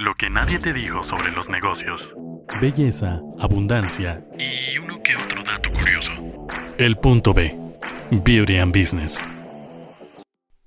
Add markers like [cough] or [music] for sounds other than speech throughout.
Lo que nadie te dijo sobre los negocios. Belleza, abundancia Y uno que otro dato curioso. El punto B. Beauty and Business.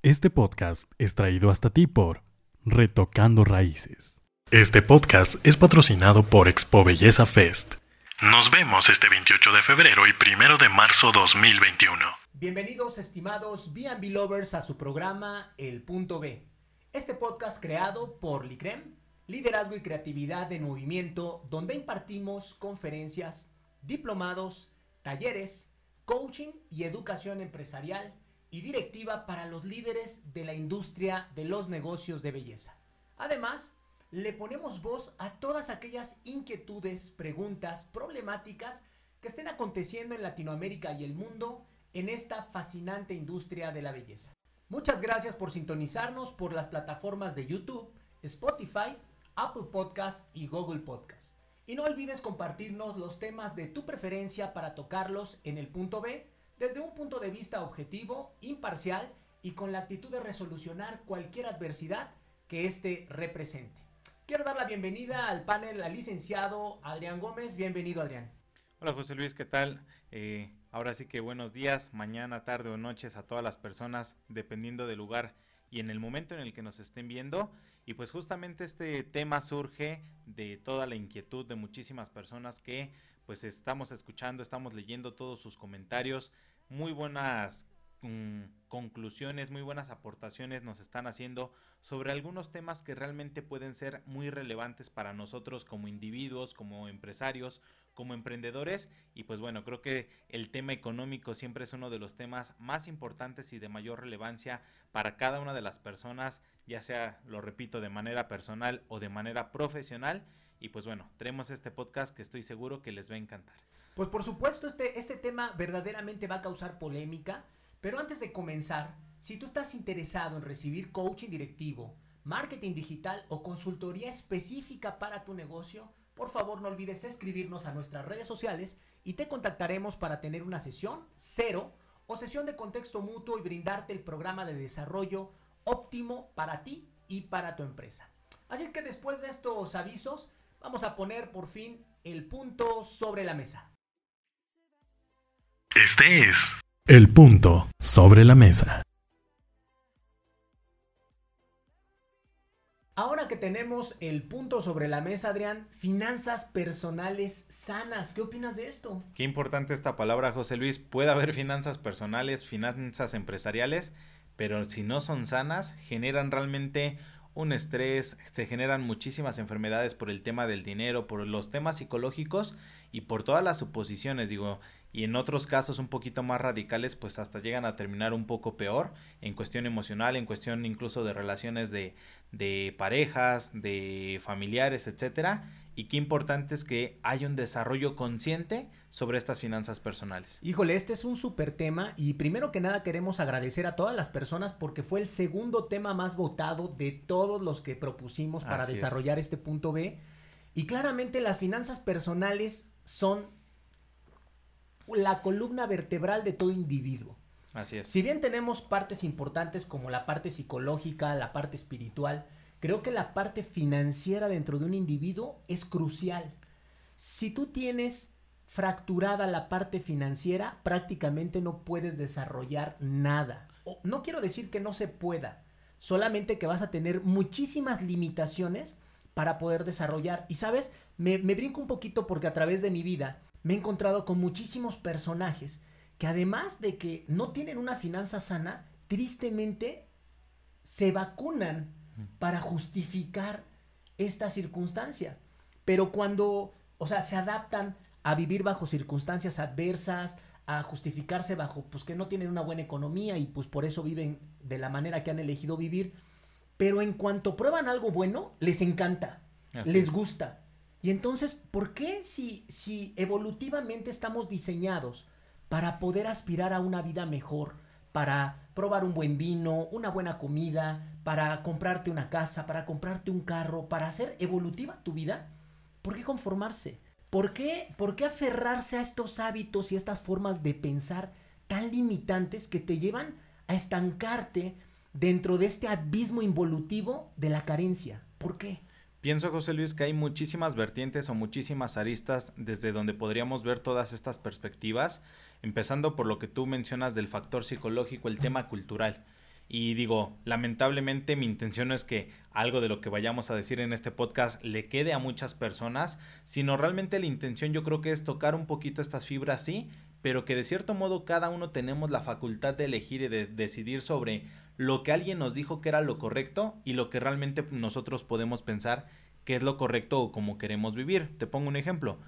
Este podcast es traído hasta ti por Retocando Raíces. Este podcast es patrocinado por Expo Belleza Fest. Nos vemos este 28 de febrero y 1 de marzo 2021. Bienvenidos estimados B&B Lovers a su programa El Punto B. Este podcast creado por Licrem, Liderazgo y Creatividad en Movimiento, donde impartimos conferencias, diplomados, talleres, coaching y educación empresarial y directiva para los líderes de la industria de los negocios de belleza. Además, le ponemos voz a todas aquellas inquietudes, preguntas, problemáticas que estén aconteciendo en Latinoamérica y el mundo en esta fascinante industria de la belleza. Muchas gracias por sintonizarnos por las plataformas de YouTube, Spotify, Apple Podcast y Google Podcast. Y no olvides compartirnos los temas de tu preferencia para tocarlos en el punto B desde un punto de vista objetivo, imparcial y con la actitud de resolucionar cualquier adversidad que éste represente. Quiero dar la bienvenida al panel al licenciado Adrián Gómez. Bienvenido, Adrián. Hola José Luis, ¿qué tal? Eh, ahora sí que buenos días, mañana, tarde o noches a todas las personas, dependiendo del lugar y en el momento en el que nos estén viendo. Y pues justamente este tema surge de toda la inquietud de muchísimas personas que pues estamos escuchando, estamos leyendo todos sus comentarios, muy buenas conclusiones, muy buenas aportaciones nos están haciendo sobre algunos temas que realmente pueden ser muy relevantes para nosotros como individuos, como empresarios, como emprendedores. Y pues bueno, creo que el tema económico siempre es uno de los temas más importantes y de mayor relevancia para cada una de las personas, ya sea, lo repito, de manera personal o de manera profesional. Y pues bueno, tenemos este podcast que estoy seguro que les va a encantar. Pues por supuesto, este, este tema verdaderamente va a causar polémica, pero antes de comenzar, si tú estás interesado en recibir coaching directivo, marketing digital o consultoría específica para tu negocio, por favor no olvides escribirnos a nuestras redes sociales y te contactaremos para tener una sesión cero o sesión de contexto mutuo y brindarte el programa de desarrollo óptimo para ti y para tu empresa. Así que después de estos avisos, vamos a poner por fin el punto sobre la mesa. Este es El punto sobre la mesa. Ahora que tenemos el punto sobre la mesa, Adrián, finanzas personales sanas, ¿qué opinas de esto? Qué importante esta palabra, José Luis. Puede haber finanzas personales, finanzas empresariales, pero si no son sanas, generan realmente un estrés, se generan muchísimas enfermedades por el tema del dinero, por los temas psicológicos y por todas las suposiciones, digo, y en otros casos un poquito más radicales, pues hasta llegan a terminar un poco peor en cuestión emocional, en cuestión incluso de relaciones de, de parejas, de familiares, etcétera. Y qué importante es que haya un desarrollo consciente sobre estas finanzas personales. Híjole, este es un súper tema y primero que nada queremos agradecer a todas las personas porque fue el segundo tema más votado de todos los que propusimos para Así es. desarrollar este punto B. Y claramente las finanzas personales son la columna vertebral de todo individuo. Así es. Si bien tenemos partes importantes como la parte psicológica, la parte espiritual, creo que la parte financiera dentro de un individuo es crucial. Si tú tienes fracturada la parte financiera, prácticamente no puedes desarrollar nada. O, no quiero decir que no se pueda, solamente que vas a tener muchísimas limitaciones para poder desarrollar. Y sabes, me, me brinco un poquito porque a través de mi vida me he encontrado con muchísimos personajes que además de que no tienen una finanza sana, tristemente se vacunan para justificar esta circunstancia. Pero cuando, o sea, se adaptan a vivir bajo circunstancias adversas, a justificarse bajo, pues que no tienen una buena economía y pues por eso viven de la manera que han elegido vivir. Pero en cuanto prueban algo bueno, les encanta, Así les es. gusta. Y entonces, ¿por qué si, si evolutivamente estamos diseñados para poder aspirar a una vida mejor, para probar un buen vino, una buena comida, para comprarte una casa, para comprarte un carro, para hacer evolutiva tu vida, ¿por qué conformarse? ¿Por qué, ¿Por qué aferrarse a estos hábitos y estas formas de pensar tan limitantes que te llevan a estancarte dentro de este abismo involutivo de la carencia? ¿Por qué? Pienso, José Luis, que hay muchísimas vertientes o muchísimas aristas desde donde podríamos ver todas estas perspectivas, empezando por lo que tú mencionas del factor psicológico, el tema cultural. Y digo, lamentablemente mi intención es que algo de lo que vayamos a decir en este podcast le quede a muchas personas, sino realmente la intención yo creo que es tocar un poquito estas fibras, sí, pero que de cierto modo cada uno tenemos la facultad de elegir y de decidir sobre lo que alguien nos dijo que era lo correcto y lo que realmente nosotros podemos pensar que es lo correcto o como queremos vivir. Te pongo un ejemplo.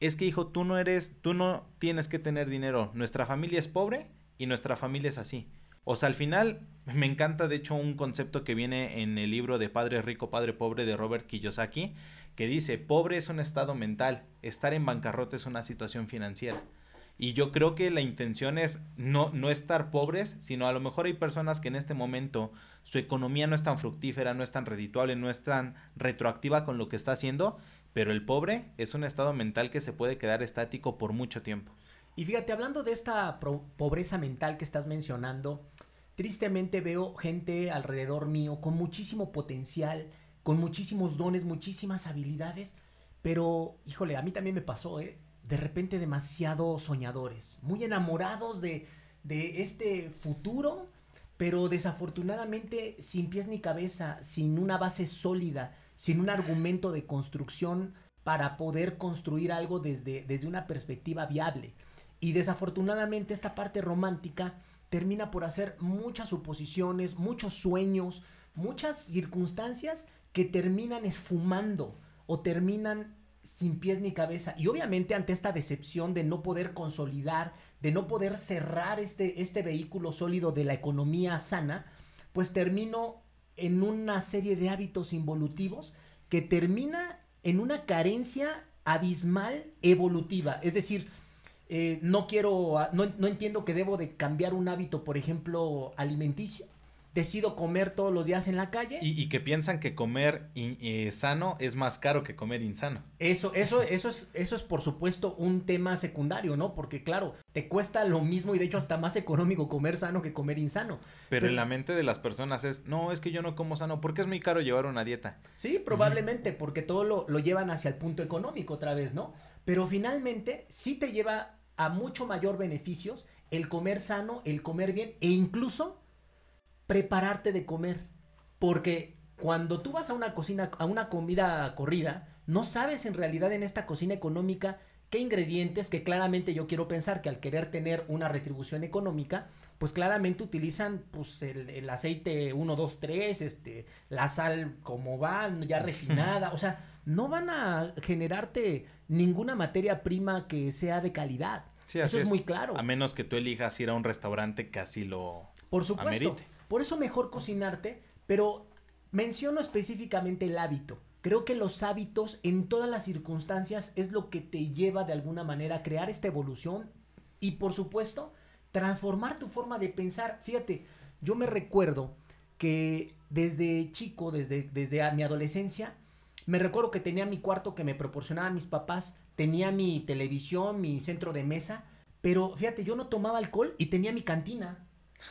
Es que hijo, tú no eres, tú no tienes que tener dinero. Nuestra familia es pobre y nuestra familia es así. O sea, al final me encanta de hecho un concepto que viene en el libro de Padre Rico, Padre Pobre de Robert Kiyosaki, que dice, pobre es un estado mental, estar en bancarrota es una situación financiera. Y yo creo que la intención es no, no estar pobres, sino a lo mejor hay personas que en este momento su economía no es tan fructífera, no es tan redituable, no es tan retroactiva con lo que está haciendo, pero el pobre es un estado mental que se puede quedar estático por mucho tiempo. Y fíjate, hablando de esta pobreza mental que estás mencionando, tristemente veo gente alrededor mío con muchísimo potencial, con muchísimos dones, muchísimas habilidades, pero híjole, a mí también me pasó, ¿eh? De repente demasiado soñadores, muy enamorados de, de este futuro, pero desafortunadamente sin pies ni cabeza, sin una base sólida, sin un argumento de construcción para poder construir algo desde, desde una perspectiva viable. Y desafortunadamente esta parte romántica termina por hacer muchas suposiciones, muchos sueños, muchas circunstancias que terminan esfumando o terminan sin pies ni cabeza. Y obviamente ante esta decepción de no poder consolidar, de no poder cerrar este, este vehículo sólido de la economía sana, pues termino en una serie de hábitos involutivos que termina en una carencia abismal evolutiva. Es decir, eh, no quiero, no, no entiendo que debo de cambiar un hábito, por ejemplo, alimenticio decido comer todos los días en la calle. Y, que piensan que comer eh, sano es más caro que comer insano. Eso, eso, eso es, eso es por supuesto un tema secundario, ¿no? Porque claro, te cuesta lo mismo y de hecho hasta más económico comer sano que comer insano. Pero, en la mente de las personas es, no, es que yo no como sano, porque es muy caro llevar una dieta. Sí, probablemente, porque todo lo, lo llevan hacia el punto económico otra vez, ¿no? Pero finalmente sí te lleva a mucho mayor beneficios el comer sano, el comer bien e incluso prepararte de comer. Porque cuando tú vas a una cocina, a una comida corrida, no sabes en realidad en esta cocina económica qué ingredientes que claramente yo quiero pensar que al querer tener una retribución económica, pues claramente utilizan pues el, aceite 1, 2, 3, este, la sal como va, ya refinada, o sea, no van a generarte ninguna materia prima que sea de calidad. Eso es, muy claro. A menos que tú elijas ir a un restaurante que así lo Por supuesto. Por eso mejor cocinarte, pero menciono específicamente el hábito. Creo que los hábitos en todas las circunstancias es lo que te lleva de alguna manera a crear esta evolución y por supuesto transformar tu forma de pensar. Fíjate, yo me recuerdo que desde chico, desde, desde mi adolescencia, me recuerdo que tenía mi cuarto que me proporcionaban mis papás, tenía mi televisión, mi centro de mesa, pero fíjate, yo no tomaba alcohol y tenía mi cantina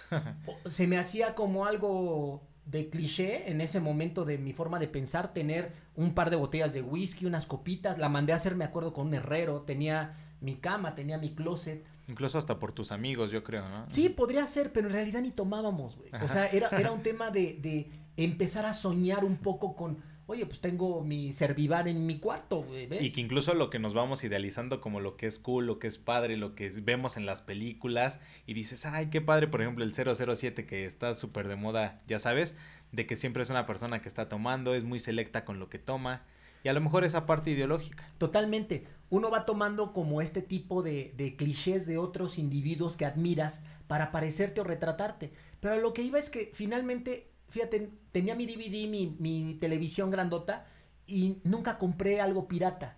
[laughs] se me hacía como algo de cliché en ese momento de mi forma de pensar, tener un par de botellas de whisky, unas copitas, la mandé a hacer, me acuerdo, con un herrero, tenía mi cama, tenía mi closet. Incluso hasta por tus amigos, yo creo, ¿no? Sí, podría ser, pero en realidad ni tomábamos, güey. O sea, era, era un [laughs] tema de, de empezar a soñar un poco con oye, pues tengo mi servivar en mi cuarto, ¿ves? Y que incluso lo que nos vamos idealizando como lo que es cool, lo que es padre, lo que vemos en las películas y dices, ay, qué padre, por ejemplo, el 007 que está súper de moda, ya sabes, de que siempre es una persona que está tomando, es muy selecta con lo que toma. Y a lo mejor esa parte ideológica. Totalmente. Uno va tomando como este tipo de, de clichés de otros individuos que admiras para parecerte o retratarte. Pero lo que iba es que finalmente fíjate, tenía mi DVD, mi, televisión grandota y nunca compré algo pirata.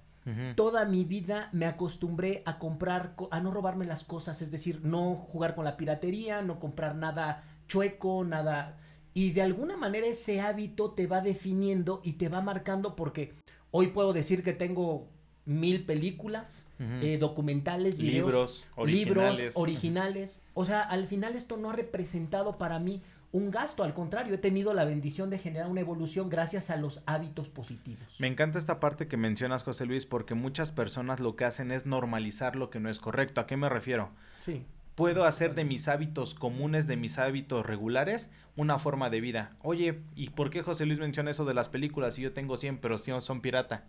Toda mi vida me acostumbré a comprar, a no robarme las cosas, es decir, no jugar con la piratería, no comprar nada chueco, nada... Y de alguna manera ese hábito te va definiendo y te va marcando porque hoy puedo decir que tengo mil películas, eh, documentales, libros, libros originales. O sea, al final esto no ha representado para mí un gasto, al contrario, he tenido la bendición de generar una evolución gracias a los hábitos positivos. Me encanta esta parte que mencionas, José Luis, porque muchas personas lo que hacen es normalizar lo que no es correcto. ¿A qué me refiero? Sí. Puedo hacer de mis hábitos comunes, de mis hábitos regulares, una forma de vida. Oye, ¿y por qué José Luis menciona eso de las películas si yo tengo 100 pero si son pirata?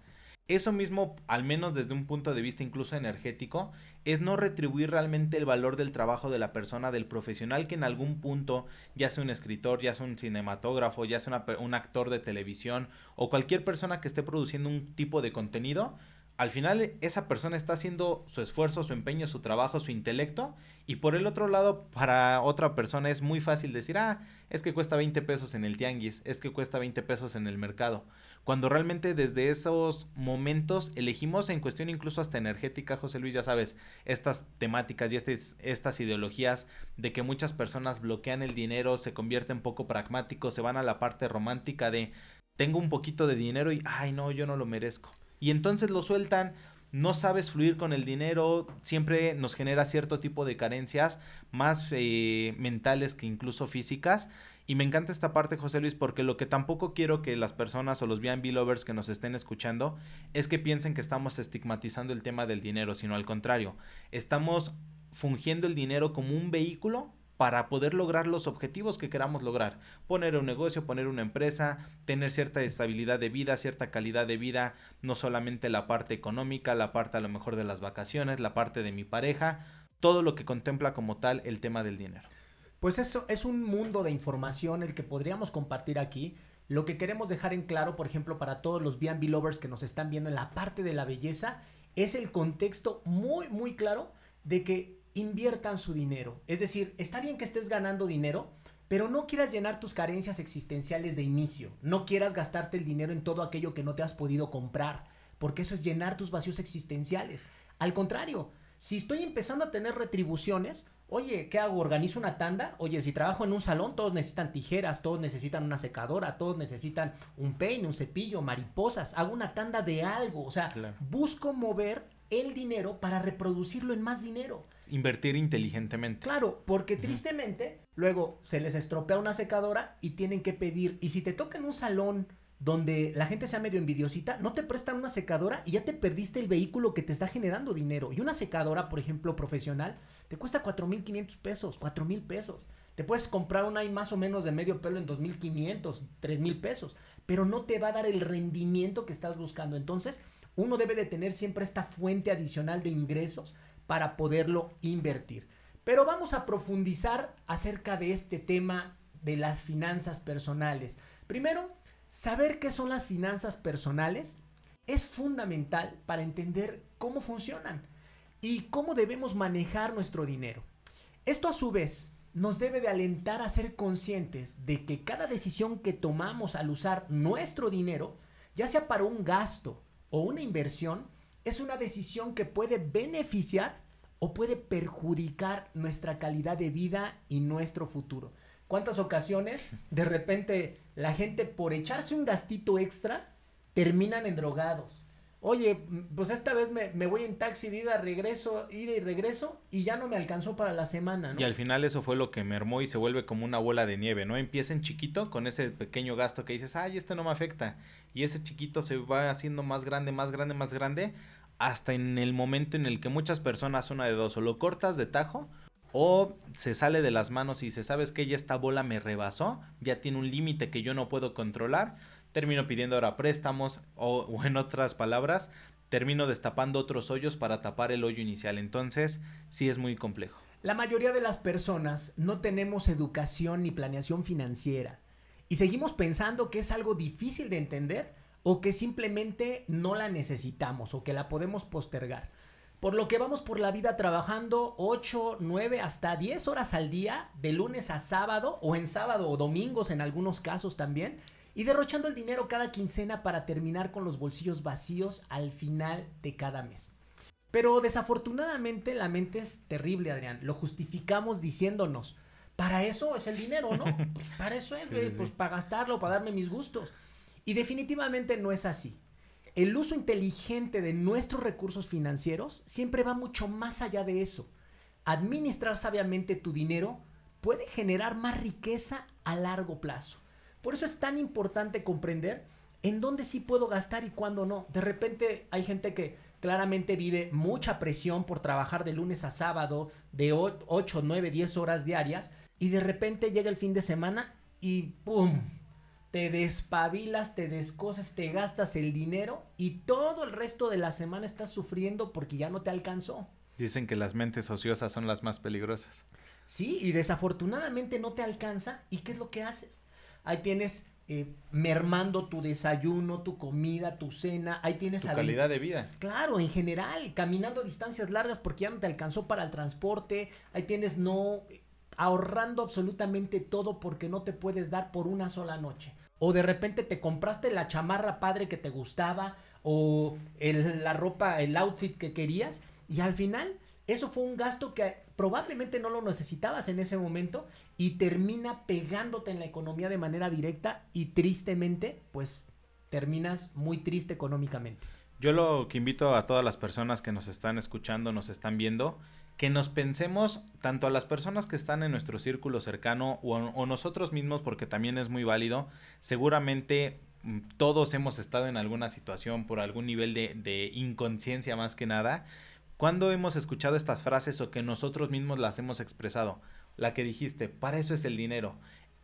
Eso mismo, al menos desde un punto de vista incluso energético, es no retribuir realmente el valor del trabajo de la persona, del profesional que en algún punto, ya sea un escritor, ya sea un cinematógrafo, ya sea un actor de televisión o cualquier persona que esté produciendo un tipo de contenido, al final esa persona está haciendo su esfuerzo, su empeño, su trabajo, su intelecto y por el otro lado para otra persona es muy fácil decir, ah, es que cuesta 20 pesos en el tianguis, es que cuesta 20 pesos en el mercado, cuando realmente desde esos momentos elegimos en cuestión incluso hasta energética, José Luis, ya sabes, estas temáticas y este, estas ideologías de que muchas personas bloquean el dinero, se convierten poco pragmáticos, se van a la parte romántica de tengo un poquito de dinero y, ay no, yo no lo merezco y entonces lo sueltan, no sabes fluir con el dinero, siempre nos genera cierto tipo de carencias, más eh, mentales que incluso físicas. Y me encanta esta parte, José Luis, porque lo que tampoco quiero que las personas o los B&B lovers que nos estén escuchando es que piensen que estamos estigmatizando el tema del dinero, sino al contrario, estamos fungiendo el dinero como un vehículo para poder lograr los objetivos que queramos lograr. Poner un negocio, poner una empresa, tener cierta estabilidad de vida, cierta calidad de vida, no solamente la parte económica, la parte a lo mejor de las vacaciones, la parte de mi pareja, todo lo que contempla como tal el tema del dinero. Pues eso es un mundo de información el que podríamos compartir aquí. Lo que queremos dejar en claro, por ejemplo, para todos los B&B lovers que nos están viendo en la parte de la belleza, es el contexto muy, muy claro de que inviertan su dinero. Es decir, está bien que estés ganando dinero, pero no quieras llenar tus carencias existenciales de inicio. No quieras gastarte el dinero en todo aquello que no te has podido comprar, porque eso es llenar tus vacíos existenciales. Al contrario, si estoy empezando a tener retribuciones, oye, ¿qué hago? ¿Organizo una tanda? Oye, si trabajo en un salón, todos necesitan tijeras, todos necesitan una secadora, todos necesitan un peine, un cepillo, mariposas. Hago una tanda de algo. O sea, busco mover el dinero para reproducirlo en más dinero. Invertir inteligentemente. Claro, porque tristemente luego se les estropea una secadora y tienen que pedir, y si te toca en un salón donde la gente sea medio envidiosita, no te prestan una secadora y ya te perdiste el vehículo que te está generando dinero. Y una secadora, por ejemplo, profesional, te cuesta 4.500 pesos, 4.000 pesos. Te puedes comprar una ahí más o menos de medio pelo en 2.500, 3.000 pesos, pero no te va a dar el rendimiento que estás buscando. Entonces, uno debe de tener siempre esta fuente adicional de ingresos para poderlo invertir. Pero vamos a profundizar acerca de este tema de las finanzas personales. Primero, saber qué son las finanzas personales es fundamental para entender cómo funcionan y cómo debemos manejar nuestro dinero. Esto a su vez nos debe de alentar a ser conscientes de que cada decisión que tomamos al usar nuestro dinero, ya sea para un gasto, o una inversión es una decisión que puede beneficiar o puede perjudicar nuestra calidad de vida y nuestro futuro. ¿Cuántas ocasiones de repente la gente por echarse un gastito extra terminan en drogados? Oye, pues esta vez me, voy en taxi de ida, regreso, ida y regreso, y ya no me alcanzó para la semana, Y al final eso fue lo que mermó y se vuelve como una bola de nieve, ¿no? Empieza en chiquito con ese pequeño gasto que dices, ay, este no me afecta. Y ese chiquito se va haciendo más grande, más grande, más grande, hasta en el momento en el que muchas personas, una de dos, o lo cortas de tajo, o se sale de las manos y dice, ¿sabes que Ya esta bola me rebasó, ya tiene un límite que yo no puedo controlar termino pidiendo ahora préstamos [laughs] o, en otras palabras, termino destapando otros hoyos para tapar el hoyo inicial. Entonces, sí es muy complejo. La mayoría de las personas no tenemos educación ni planeación financiera y seguimos pensando que es algo difícil de entender o que simplemente no la necesitamos o que la podemos postergar. Por lo que vamos por la vida trabajando 8, 9, hasta 10 horas al día, de lunes a sábado o en sábado o domingos en algunos casos también, y derrochando el dinero cada quincena para terminar con los bolsillos vacíos al final de cada mes. Pero desafortunadamente la mente es terrible, Adrián. Lo justificamos diciéndonos, para eso es el dinero, ¿no? [laughs] Pues para eso es, pues para gastarlo, para darme mis gustos. Y definitivamente no es así. El uso inteligente de nuestros recursos financieros siempre va mucho más allá de eso. Administrar sabiamente tu dinero puede generar más riqueza a largo plazo. Por eso es tan importante comprender en dónde sí puedo gastar y cuándo no. De repente hay gente que claramente vive mucha presión por trabajar de lunes a sábado de 8, 9, 10 horas diarias y de repente llega el fin de semana y ¡pum! Te despabilas, te descosas, te gastas el dinero y todo el resto de la semana estás sufriendo porque ya no te alcanzó. Dicen que las mentes ociosas son las más peligrosas. Sí, y desafortunadamente no te alcanza. ¿Y qué es lo que haces? Ahí tienes eh, mermando tu desayuno, tu comida, tu cena. Ahí tienes... Tu calidad de vida. Claro, en general, caminando a distancias largas porque ya no te alcanzó para el transporte. Ahí tienes no ahorrando absolutamente todo porque no te puedes dar por una sola noche. O de repente te compraste la chamarra padre que te gustaba o la ropa, el outfit que querías y al final eso fue un gasto que probablemente no lo necesitabas en ese momento y termina pegándote en la economía de manera directa y tristemente pues terminas muy triste económicamente. Yo lo que invito a todas las personas que nos están escuchando, nos están viendo, que nos pensemos tanto a las personas que están en nuestro círculo cercano o, nosotros mismos, porque también es muy válido, seguramente mm, todos hemos estado en alguna situación por algún nivel de, de inconsciencia más que nada. ¿Cuándo hemos escuchado estas frases o que nosotros mismos las hemos expresado? La que dijiste, para eso es el dinero,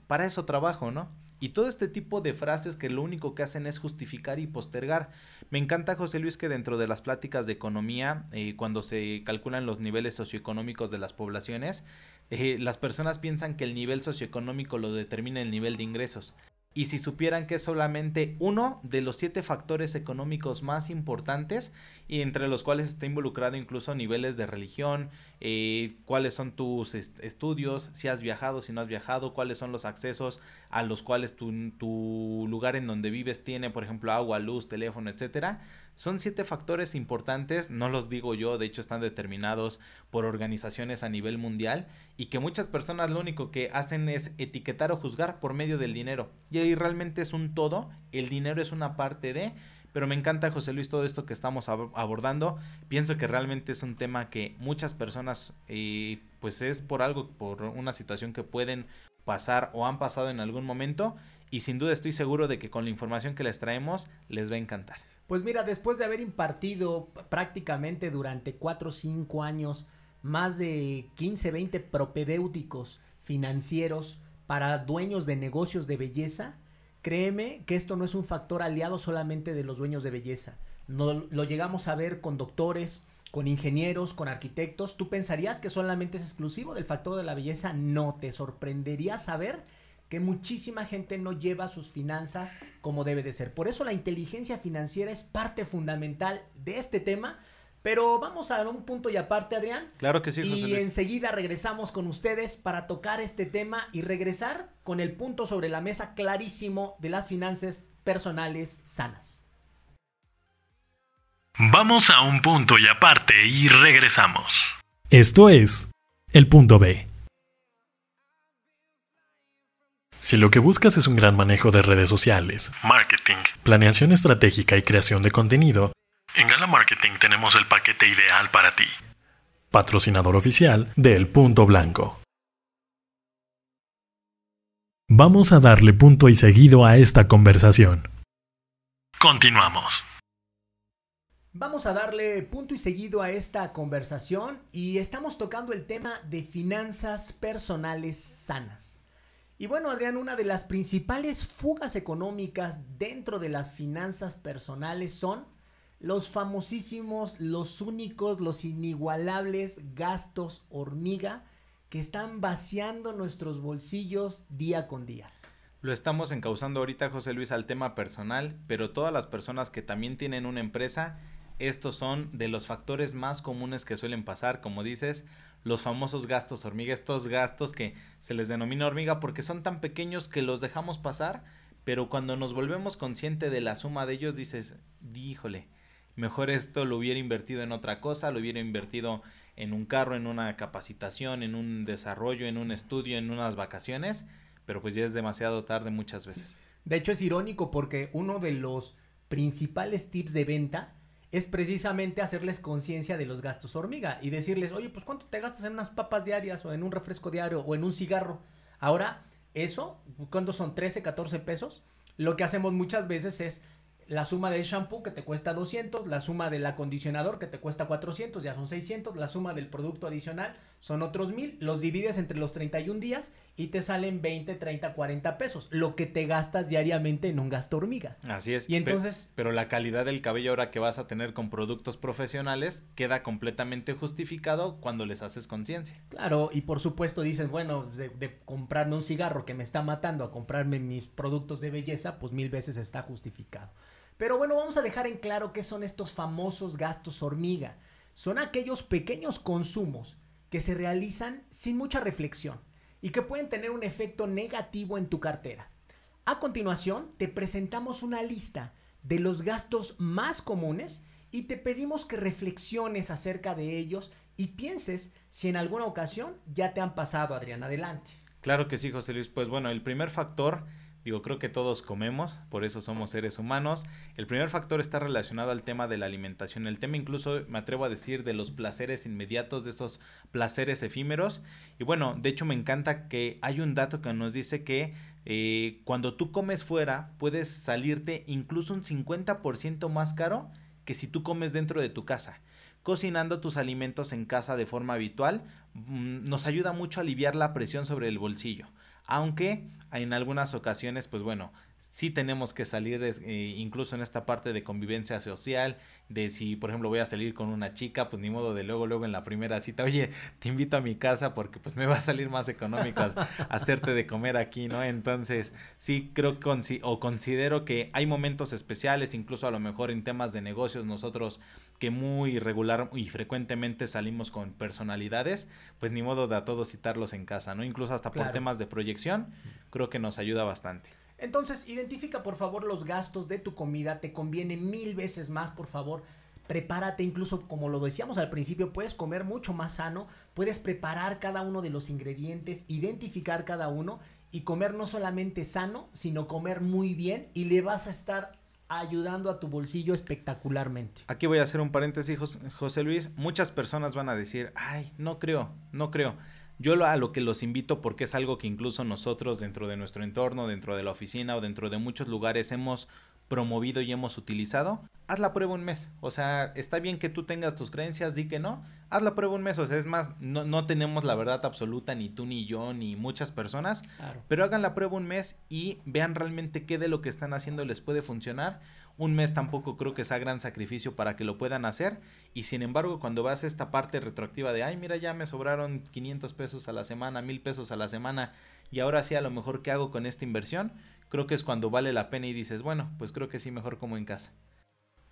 para eso trabajo, ¿no? Y todo este tipo de frases que lo único que hacen es justificar y postergar. Me encanta, José Luis, que dentro de las pláticas de economía, eh, cuando se calculan los niveles socioeconómicos de las poblaciones, eh, las personas piensan que el nivel socioeconómico lo determina el nivel de ingresos y si supieran que es solamente uno de los siete factores económicos más importantes y entre los cuales está involucrado incluso niveles de religión, eh, cuáles son tus estudios, si has viajado, si no has viajado, cuáles son los accesos a los cuales tu, tu lugar en donde vives tiene, por ejemplo, agua, luz, teléfono, etcétera. Son siete factores importantes, no los digo yo, de hecho están determinados por organizaciones a nivel mundial y que muchas personas lo único que hacen es etiquetar o juzgar por medio del dinero. Y ahí realmente es un todo, el dinero es una parte de, pero me encanta José Luis todo esto que estamos abordando. Pienso que realmente es un tema que muchas personas eh, pues es por algo, por una situación que pueden pasar o han pasado en algún momento y sin duda estoy seguro de que con la información que les traemos les va a encantar. Pues mira, después de haber impartido prácticamente durante 4 o 5 años más de 15, 20 propedéuticos financieros para dueños de negocios de belleza, créeme que esto no es un factor aliado solamente de los dueños de belleza. No, lo llegamos a ver con doctores, con ingenieros, con arquitectos. ¿Tú pensarías que solamente es exclusivo del factor de la belleza? No, te sorprendería saber que muchísima gente no lleva sus finanzas como debe de ser. Por eso la inteligencia financiera es parte fundamental de este tema. Pero vamos a un punto y aparte, Adrián. Claro que sí, José Y enseguida regresamos con ustedes para tocar este tema y regresar con el punto sobre la mesa clarísimo de las finanzas personales sanas. Vamos a un punto y aparte y regresamos. Esto es el punto B. Si lo que buscas es un gran manejo de redes sociales, marketing, planeación estratégica y creación de contenido, en Gala Marketing tenemos el paquete ideal para ti. Patrocinador oficial del Punto Blanco. Vamos a darle punto y seguido a esta conversación. Continuamos. Vamos a darle punto y seguido a esta conversación y estamos tocando el tema de finanzas personales sanas. Y bueno, Adrián, una de las principales fugas económicas dentro de las finanzas personales son los famosísimos, los únicos, los inigualables gastos hormiga que están vaciando nuestros bolsillos día con día. Lo estamos encauzando ahorita, José Luis, al tema personal, pero todas las personas que también tienen una empresa, estos son de los factores más comunes que suelen pasar, como dices, los famosos gastos hormiga, estos gastos que se les denomina hormiga porque son tan pequeños que los dejamos pasar, pero cuando nos volvemos consciente de la suma de ellos dices, díjole, mejor esto lo hubiera invertido en otra cosa, lo hubiera invertido en un carro, en una capacitación, en un desarrollo, en un estudio, en unas vacaciones, pero pues ya es demasiado tarde muchas veces. De hecho es irónico porque uno de los principales tips de venta es precisamente hacerles conciencia de los gastos hormiga y decirles, oye, pues cuánto te gastas en unas papas diarias o en un refresco diario o en un cigarro. Ahora, eso, ¿cuánto son? 13, 14 pesos. Lo que hacemos muchas veces es la suma del shampoo que te cuesta 200, la suma del acondicionador que te cuesta 400, ya son 600, la suma del producto adicional son otros 1000, los divides entre los 31 días y te salen 20, 30, 40 pesos, lo que te gastas diariamente en un gasto hormiga. Así es. Y entonces... Pero la calidad del cabello ahora que vas a tener con productos profesionales queda completamente justificado cuando les haces conciencia. Claro, y por supuesto dices, bueno, de, de comprarme un cigarro que me está matando a comprarme mis productos de belleza, pues mil veces está justificado. Pero bueno, vamos a dejar en claro qué son estos famosos gastos hormiga. Son aquellos pequeños consumos que se realizan sin mucha reflexión y que pueden tener un efecto negativo en tu cartera. A continuación, te presentamos una lista de los gastos más comunes y te pedimos que reflexiones acerca de ellos y pienses si en alguna ocasión ya te han pasado, Adrián. Adelante. Claro que sí, José Luis. Pues bueno, el primer factor Digo, creo que todos comemos, por eso somos seres humanos. El primer factor está relacionado al tema de la alimentación. El tema incluso, me atrevo a decir, de los placeres inmediatos, de esos placeres efímeros. Y bueno, de hecho me encanta que hay un dato que nos dice que eh, cuando tú comes fuera, puedes salirte incluso un 50% más caro que si tú comes dentro de tu casa cocinando tus alimentos en casa de forma habitual mm, nos ayuda mucho a aliviar la presión sobre el bolsillo. Aunque en algunas ocasiones, pues bueno, sí tenemos que salir eh, incluso en esta parte de convivencia social, de si por ejemplo voy a salir con una chica, pues ni modo de luego, luego en la primera cita, oye, te invito a mi casa porque pues me va a salir más económico [laughs] hacerte de comer aquí, ¿no? Entonces, sí creo que o considero que hay momentos especiales, incluso a lo mejor en temas de negocios nosotros que muy regular y frecuentemente salimos con personalidades, pues ni modo de a todos citarlos en casa, ¿no? Incluso hasta por temas de proyección, creo que nos ayuda bastante. Entonces, identifica por favor los gastos de tu comida, te conviene mil veces más, por favor. Prepárate, incluso como lo decíamos al principio, puedes comer mucho más sano, puedes preparar cada uno de los ingredientes, identificar cada uno y comer no solamente sano, sino comer muy bien y le vas a estar ayudando a tu bolsillo espectacularmente. Aquí voy a hacer un paréntesis, José Luis. Muchas personas van a decir, ay, no creo, no creo. Yo a lo que los invito porque es algo que incluso nosotros dentro de nuestro entorno, dentro de la oficina o dentro de muchos lugares hemos promovido y hemos utilizado, haz la prueba un mes. O sea, está bien que tú tengas tus creencias, di que no, haz la prueba un mes. O sea, es más, no, no tenemos la verdad absoluta, ni tú, ni yo, ni muchas personas, pero hagan la prueba un mes y vean realmente qué de lo que están haciendo les puede funcionar un mes tampoco creo que sea gran sacrificio para que lo puedan hacer. Y sin embargo, cuando vas a esta parte retroactiva de, ay, mira, ya me sobraron 500 pesos a la semana, 1000 pesos a la semana, y ahora sí a lo mejor qué hago con esta inversión, creo que es cuando vale la pena y dices, bueno, pues creo que sí, mejor como en casa.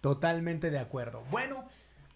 Totalmente de acuerdo. Bueno,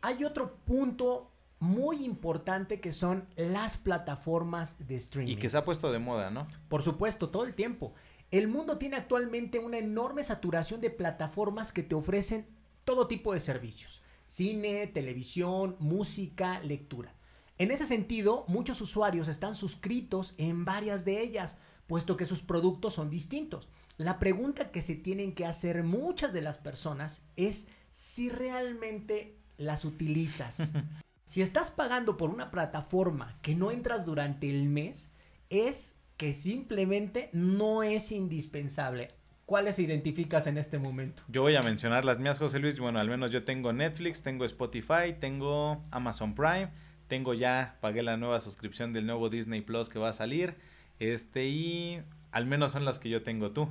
hay otro punto muy importante que son las plataformas de streaming. Y que se ha puesto de moda, ¿no? Por supuesto, todo el tiempo. El mundo tiene actualmente una enorme saturación de plataformas que te ofrecen todo tipo de servicios. Cine, televisión, música, lectura. En ese sentido, muchos usuarios están suscritos en varias de ellas, puesto que sus productos son distintos. La pregunta que se tienen que hacer muchas de las personas es si realmente las utilizas. [laughs] si estás pagando por una plataforma que no entras durante el mes, es que simplemente no es indispensable. ¿Cuáles identificas en este momento? Yo voy a mencionar las mías, José Luis. Bueno, al menos yo tengo Netflix, tengo Spotify, tengo Amazon Prime, tengo ya, pagué la nueva suscripción del nuevo Disney Plus que va a salir. Este, y al menos son las que yo tengo tú.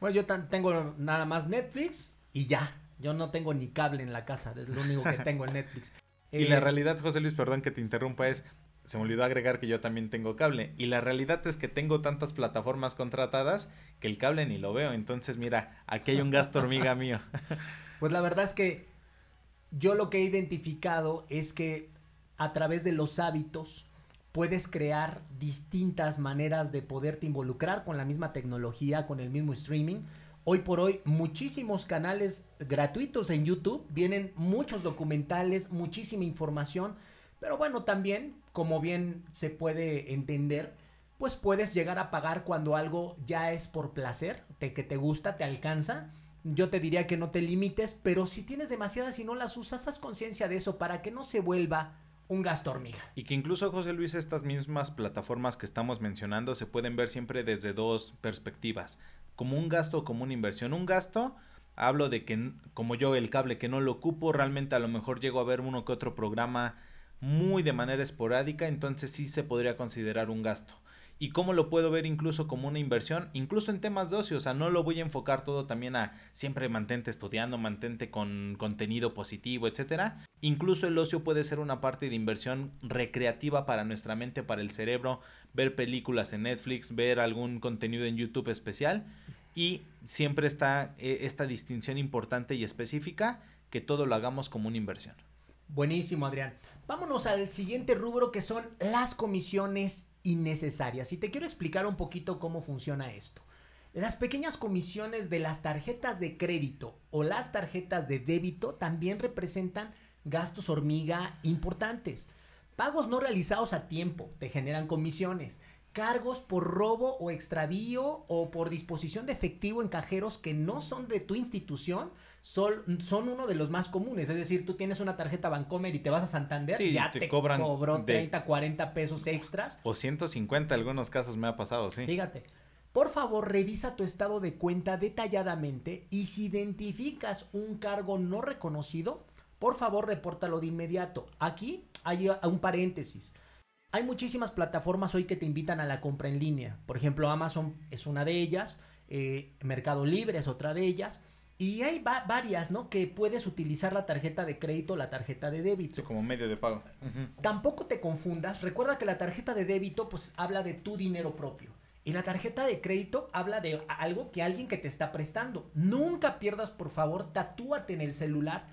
Bueno, yo tengo nada más Netflix y ya. Yo no tengo ni cable en la casa, es lo único que [laughs] tengo en Netflix. y la eh, realidad, José Luis, perdón que te interrumpa, es se me olvidó agregar que yo también tengo cable. Y la realidad es que tengo tantas plataformas contratadas que el cable ni lo veo. Entonces, mira, aquí hay un gasto hormiga mío. [laughs] Pues la verdad es que yo lo que he identificado es que a través de los hábitos puedes crear distintas maneras de poderte involucrar con la misma tecnología, con el mismo streaming. Hoy por hoy muchísimos canales gratuitos en YouTube, vienen muchos documentales, muchísima información pero bueno, también, como bien se puede entender, pues puedes llegar a pagar cuando algo ya es por placer, de que te gusta, te alcanza. yo te diría que no te limites, pero si tienes demasiadas y no las usas, haz conciencia de eso para que no se vuelva un gasto hormiga. Y que incluso, José Luis, estas mismas plataformas que estamos mencionando se pueden ver siempre desde dos perspectivas, como un gasto o como una inversión. Un gasto, hablo de que, como yo, el cable que no lo ocupo, realmente a lo mejor llego a ver uno que otro programa muy de manera esporádica, entonces sí se podría considerar un gasto y cómo lo puedo ver incluso como una inversión, incluso en temas de ocio, o sea, no lo voy a enfocar todo también a siempre mantente estudiando, mantente con contenido positivo, etcétera. Incluso el ocio puede ser una parte de inversión recreativa para nuestra mente, para el cerebro, ver películas en Netflix, ver algún contenido en YouTube especial y siempre está eh, esta distinción importante y específica que todo lo hagamos como una inversión. Buenísimo, Adrián. Vámonos al siguiente rubro que son las comisiones innecesarias. Y te quiero explicar un poquito cómo funciona esto. Las pequeñas comisiones de las tarjetas de crédito o las tarjetas de débito también representan gastos hormiga importantes. Pagos no realizados a tiempo te generan comisiones. Cargos por robo o extravío o por disposición de efectivo en cajeros que no son de tu institución son, son uno de los más comunes. Es decir, tú tienes una tarjeta Bancomer y te vas a Santander, ya te, cobran cobró 30, 40 pesos extras. O 150 en algunos casos me ha pasado, sí. Fíjate. Por favor, revisa tu estado de cuenta detalladamente y si identificas un cargo no reconocido, por favor, repórtalo de inmediato. Aquí hay un paréntesis. Hay muchísimas plataformas hoy que te invitan a la compra en línea. Por ejemplo, Amazon es una de ellas, eh, Mercado Libre es otra de ellas. Y hay varias, ¿no? Que puedes utilizar la tarjeta de crédito o la tarjeta de débito. Sí, como medio de pago. Tampoco te confundas. Recuerda que la tarjeta de débito, pues, habla de tu dinero propio. Y la tarjeta de crédito habla de algo que alguien que te está prestando. Nunca pierdas, por favor, tatúate en el celular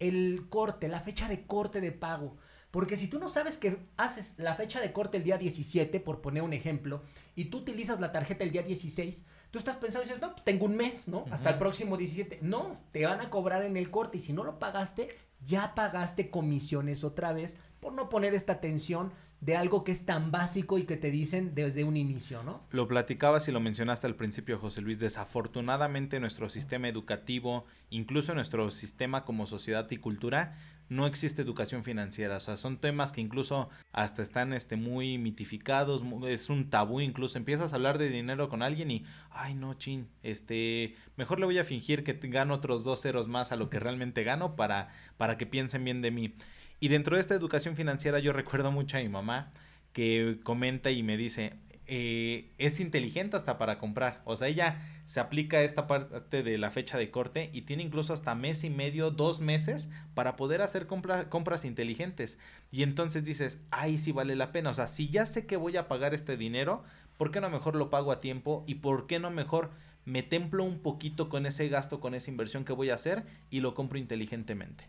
el corte, la fecha de corte de pago. Porque si tú no sabes que haces la fecha de corte el día 17, por poner un ejemplo, y tú utilizas la tarjeta el día 16, Tú estás pensando y dices, no, pues tengo un mes, ¿no? Hasta el próximo 17. No, te van a cobrar en el corte y si no lo pagaste, ya pagaste comisiones otra vez por no poner esta atención de algo que es tan básico y que te dicen desde un inicio, ¿no? Lo platicabas y lo mencionaste al principio, José Luis. Desafortunadamente nuestro sistema educativo, incluso nuestro sistema como sociedad y cultura, no existe educación financiera. O sea, son temas que incluso hasta están este, muy mitificados, es un tabú incluso. Empiezas a hablar de dinero con alguien y, ay no, chin, este, mejor le voy a fingir que gano otros dos ceros más a lo que realmente gano para, para que piensen bien de mí. Y dentro de esta educación financiera yo recuerdo mucho a mi mamá que comenta y me dice, eh, es inteligente hasta para comprar. O sea, ella se aplica esta parte de la fecha de corte y tiene incluso hasta mes y medio, dos meses para poder hacer compras inteligentes. Y entonces dices, ay, sí vale la pena. O sea, si ya sé que voy a pagar este dinero, ¿por qué no mejor lo pago a tiempo? ¿Y por qué no mejor me templo un poquito con ese gasto, con esa inversión que voy a hacer y lo compro inteligentemente?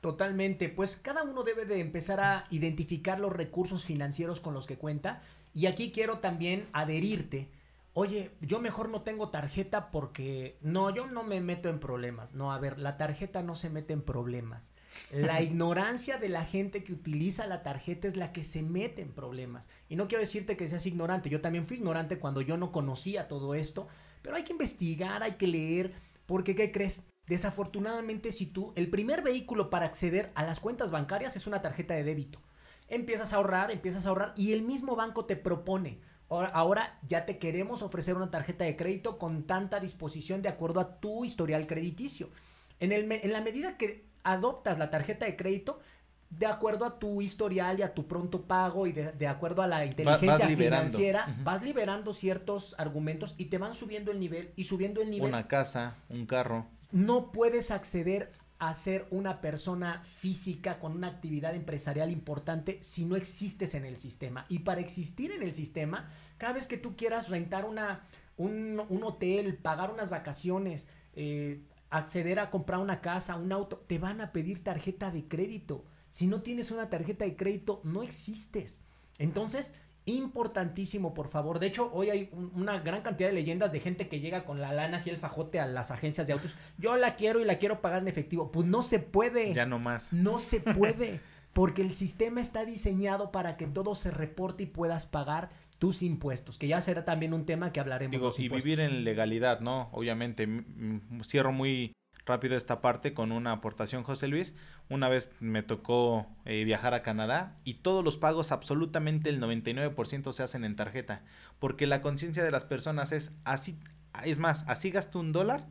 Totalmente, pues cada uno debe de empezar a identificar los recursos financieros con los que cuenta y aquí quiero también adherirte. Oye, yo mejor no tengo tarjeta porque no, yo no me meto en problemas. No, a ver, la tarjeta no se mete en problemas. La [laughs] ignorancia de la gente que utiliza la tarjeta es la que se mete en problemas. Y no quiero decirte que seas ignorante. Yo también fui ignorante cuando yo no conocía todo esto. Pero hay que investigar, hay que leer. Porque, ¿qué crees? Desafortunadamente, si tú, el primer vehículo para acceder a las cuentas bancarias es una tarjeta de débito empiezas a ahorrar, empiezas a ahorrar y el mismo banco te propone. Ahora, ya te queremos ofrecer una tarjeta de crédito con tanta disposición de acuerdo a tu historial crediticio. En, el, en la medida que adoptas la tarjeta de crédito, de acuerdo a tu historial y a tu pronto pago y de, acuerdo a la inteligencia financiera, vas liberando ciertos argumentos y te van subiendo el nivel y subiendo el nivel. Una casa, un carro. No puedes acceder a ser una persona física con una actividad empresarial importante si no existes en el sistema. Y para existir en el sistema, cada vez que tú quieras rentar una, un, hotel, pagar unas vacaciones, eh, acceder a comprar una casa, un auto, te van a pedir tarjeta de crédito. Si no tienes una tarjeta de crédito, no existes. Entonces, importantísimo, por favor. De hecho, hoy hay una gran cantidad de leyendas de gente que llega con la lana y el fajote a las agencias de autos. Yo la quiero y la quiero pagar en efectivo. Pues no se puede. Ya no más. No se [laughs] puede. porque el sistema está diseñado para que todo se reporte y puedas pagar tus impuestos, que ya será también un tema que hablaremos. Digo, y vivir en legalidad, ¿no? Obviamente, cierro muy rápido esta parte con una aportación, José Luis. Una vez me tocó eh, viajar a Canadá y todos los pagos, absolutamente el 99% se hacen en tarjeta, porque la conciencia de las personas es así, es más, así gasto un dólar,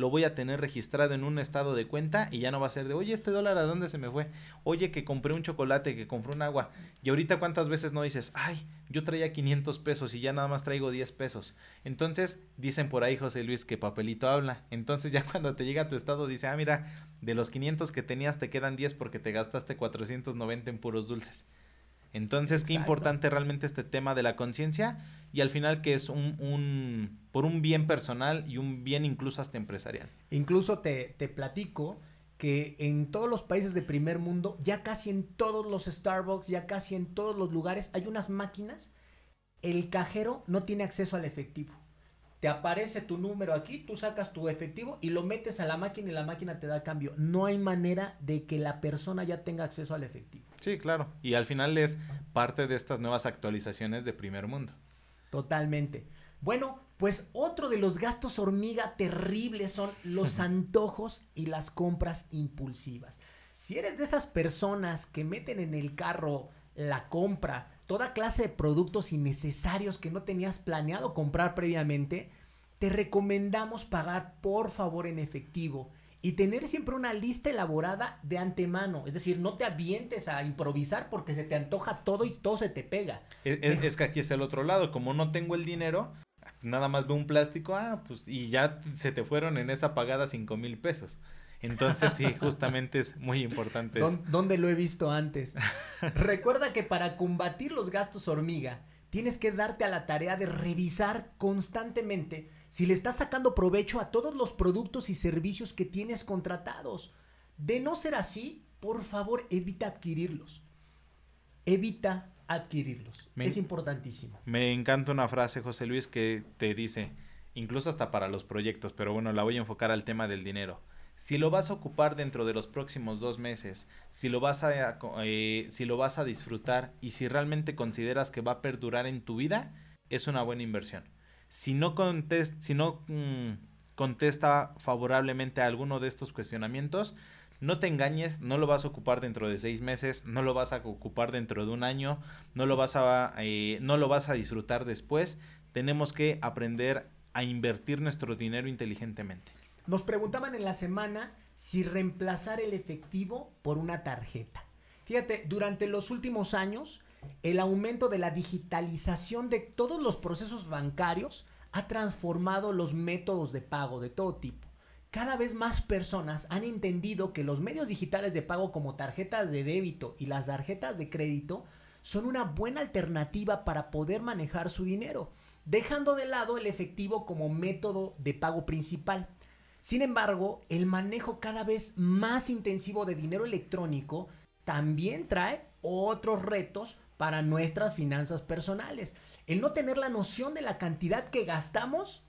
lo voy a tener registrado en un estado de cuenta y ya no va a ser de, oye, este dólar a dónde se me fue, oye, que compré un chocolate, que compré un agua, y ahorita cuántas veces no dices, ay, yo traía 500 pesos y ya nada más traigo 10 pesos. Entonces, dicen por ahí, José Luis, que papelito habla. Entonces, ya [laughs] cuando te llega a tu estado, dice, ah, mira, de los 500 que tenías te quedan 10 porque te gastaste 490 en puros dulces. Entonces, qué importante realmente este tema de la conciencia y al final que es un, un, por un bien personal y un bien incluso hasta empresarial. Incluso te, te platico que en todos los países de primer mundo, ya casi en todos los Starbucks, ya casi en todos los lugares, hay unas máquinas, el cajero no tiene acceso al efectivo te aparece tu número aquí, tú sacas tu efectivo y lo metes a la máquina y la máquina te da cambio. No hay manera de que la persona ya tenga acceso al efectivo. Sí, claro. Y al final es parte de estas nuevas actualizaciones de primer mundo. Totalmente. Bueno, pues otro de los gastos hormiga terribles son los antojos y las compras impulsivas. Si eres de esas personas que meten en el carro la compra toda clase de productos innecesarios que no tenías planeado comprar previamente, te recomendamos pagar por favor en efectivo y tener siempre una lista elaborada de antemano. Es decir, no te avientes a improvisar porque se te antoja todo y todo se te pega. Es, que aquí es el otro lado. Como no tengo el dinero, nada más veo un plástico, ah, pues y ya se te fueron en esa pagada cinco mil pesos. Entonces sí, [laughs] justamente es muy importante. ¿Dónde lo he visto antes? [laughs] Recuerda que para combatir los gastos hormiga, tienes que darte a la tarea de revisar constantemente si le estás sacando provecho a todos los productos y servicios que tienes contratados. De no ser así, por favor, evita adquirirlos. Evita adquirirlos. es importantísimo. Me encanta una frase, José Luis, que te dice, incluso hasta para los proyectos, pero bueno, la voy a enfocar al tema del dinero si lo vas a ocupar dentro de los próximos dos meses, si lo vas a, eh, si lo vas a disfrutar y si realmente consideras que va a perdurar en tu vida, es una buena inversión. Si no, si no mm, contesta favorablemente a alguno de estos cuestionamientos, no te engañes, no lo vas a ocupar dentro de seis meses, no lo vas a ocupar dentro de un año, no lo vas a, eh, no lo vas a disfrutar después. Tenemos que aprender a invertir nuestro dinero inteligentemente. Nos preguntaban en la semana si reemplazar el efectivo por una tarjeta. Fíjate, durante los últimos años, el aumento de la digitalización de todos los procesos bancarios ha transformado los métodos de pago de todo tipo. Cada vez más personas han entendido que los medios digitales de pago como tarjetas de débito y las tarjetas de crédito son una buena alternativa para poder manejar su dinero, dejando de lado el efectivo como método de pago principal. Sin embargo, el manejo cada vez más intensivo de dinero electrónico también trae otros retos para nuestras finanzas personales. El no tener la noción de la cantidad que gastamos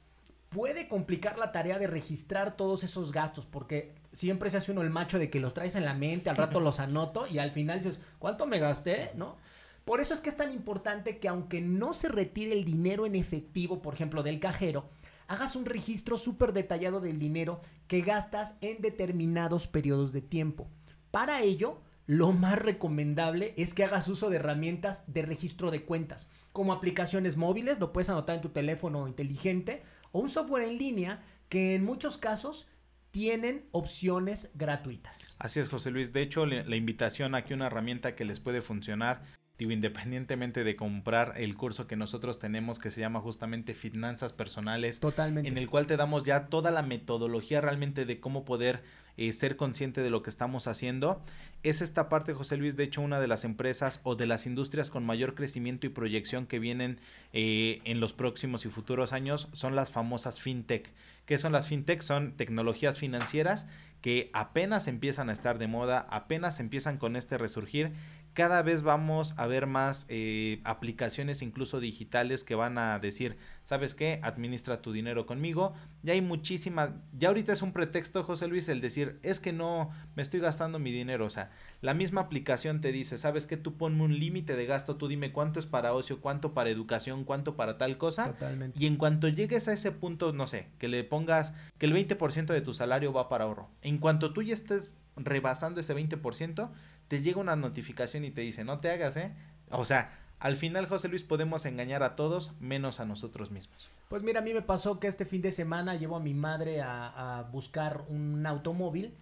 puede complicar la tarea de registrar todos esos gastos, porque siempre se hace uno el macho de que los traes en la mente, al rato los anoto y al final dices, ¿cuánto me gasté? ¿No? Por eso es que es tan importante que aunque no se retire el dinero en efectivo, por ejemplo, del cajero, hagas un registro súper detallado del dinero que gastas en determinados periodos de tiempo. Para ello, lo más recomendable es que hagas uso de herramientas de registro de cuentas, como aplicaciones móviles, lo puedes anotar en tu teléfono inteligente, o un software en línea que en muchos casos tienen opciones gratuitas. Así es, José Luis. De hecho, la invitación aquí una herramienta que les puede funcionar independientemente de comprar el curso que nosotros tenemos que se llama justamente Finanzas Personales. Totalmente. En el cual te damos ya toda la metodología realmente de cómo poder eh, ser consciente de lo que estamos haciendo. Es esta parte, José Luis, de hecho, una de las empresas o de las industrias con mayor crecimiento y proyección que vienen eh, en los próximos y futuros años son las famosas fintech. ¿Qué son las fintech? Son tecnologías financieras que apenas empiezan a estar de moda, apenas empiezan con este resurgir cada vez vamos a ver más eh, aplicaciones incluso digitales que van a decir, ¿sabes qué? Administra tu dinero conmigo. Ya hay muchísimas, ya ahorita es un pretexto, José Luis, el decir, es que no me estoy gastando mi dinero. O sea, la misma aplicación te dice, ¿sabes qué? Tú ponme un límite de gasto, tú dime cuánto es para ocio, cuánto para educación, cuánto para tal cosa. Totalmente. Y en cuanto llegues a ese punto, no sé, que le pongas que el 20% de tu salario va para ahorro. En cuanto tú ya estés rebasando ese 20%, te llega una notificación y te dice, no te hagas, ¿eh? O sea, al final, José Luis, podemos engañar a todos menos a nosotros mismos. Pues mira, a mí me pasó que este fin de semana llevo a mi madre a, a buscar un automóvil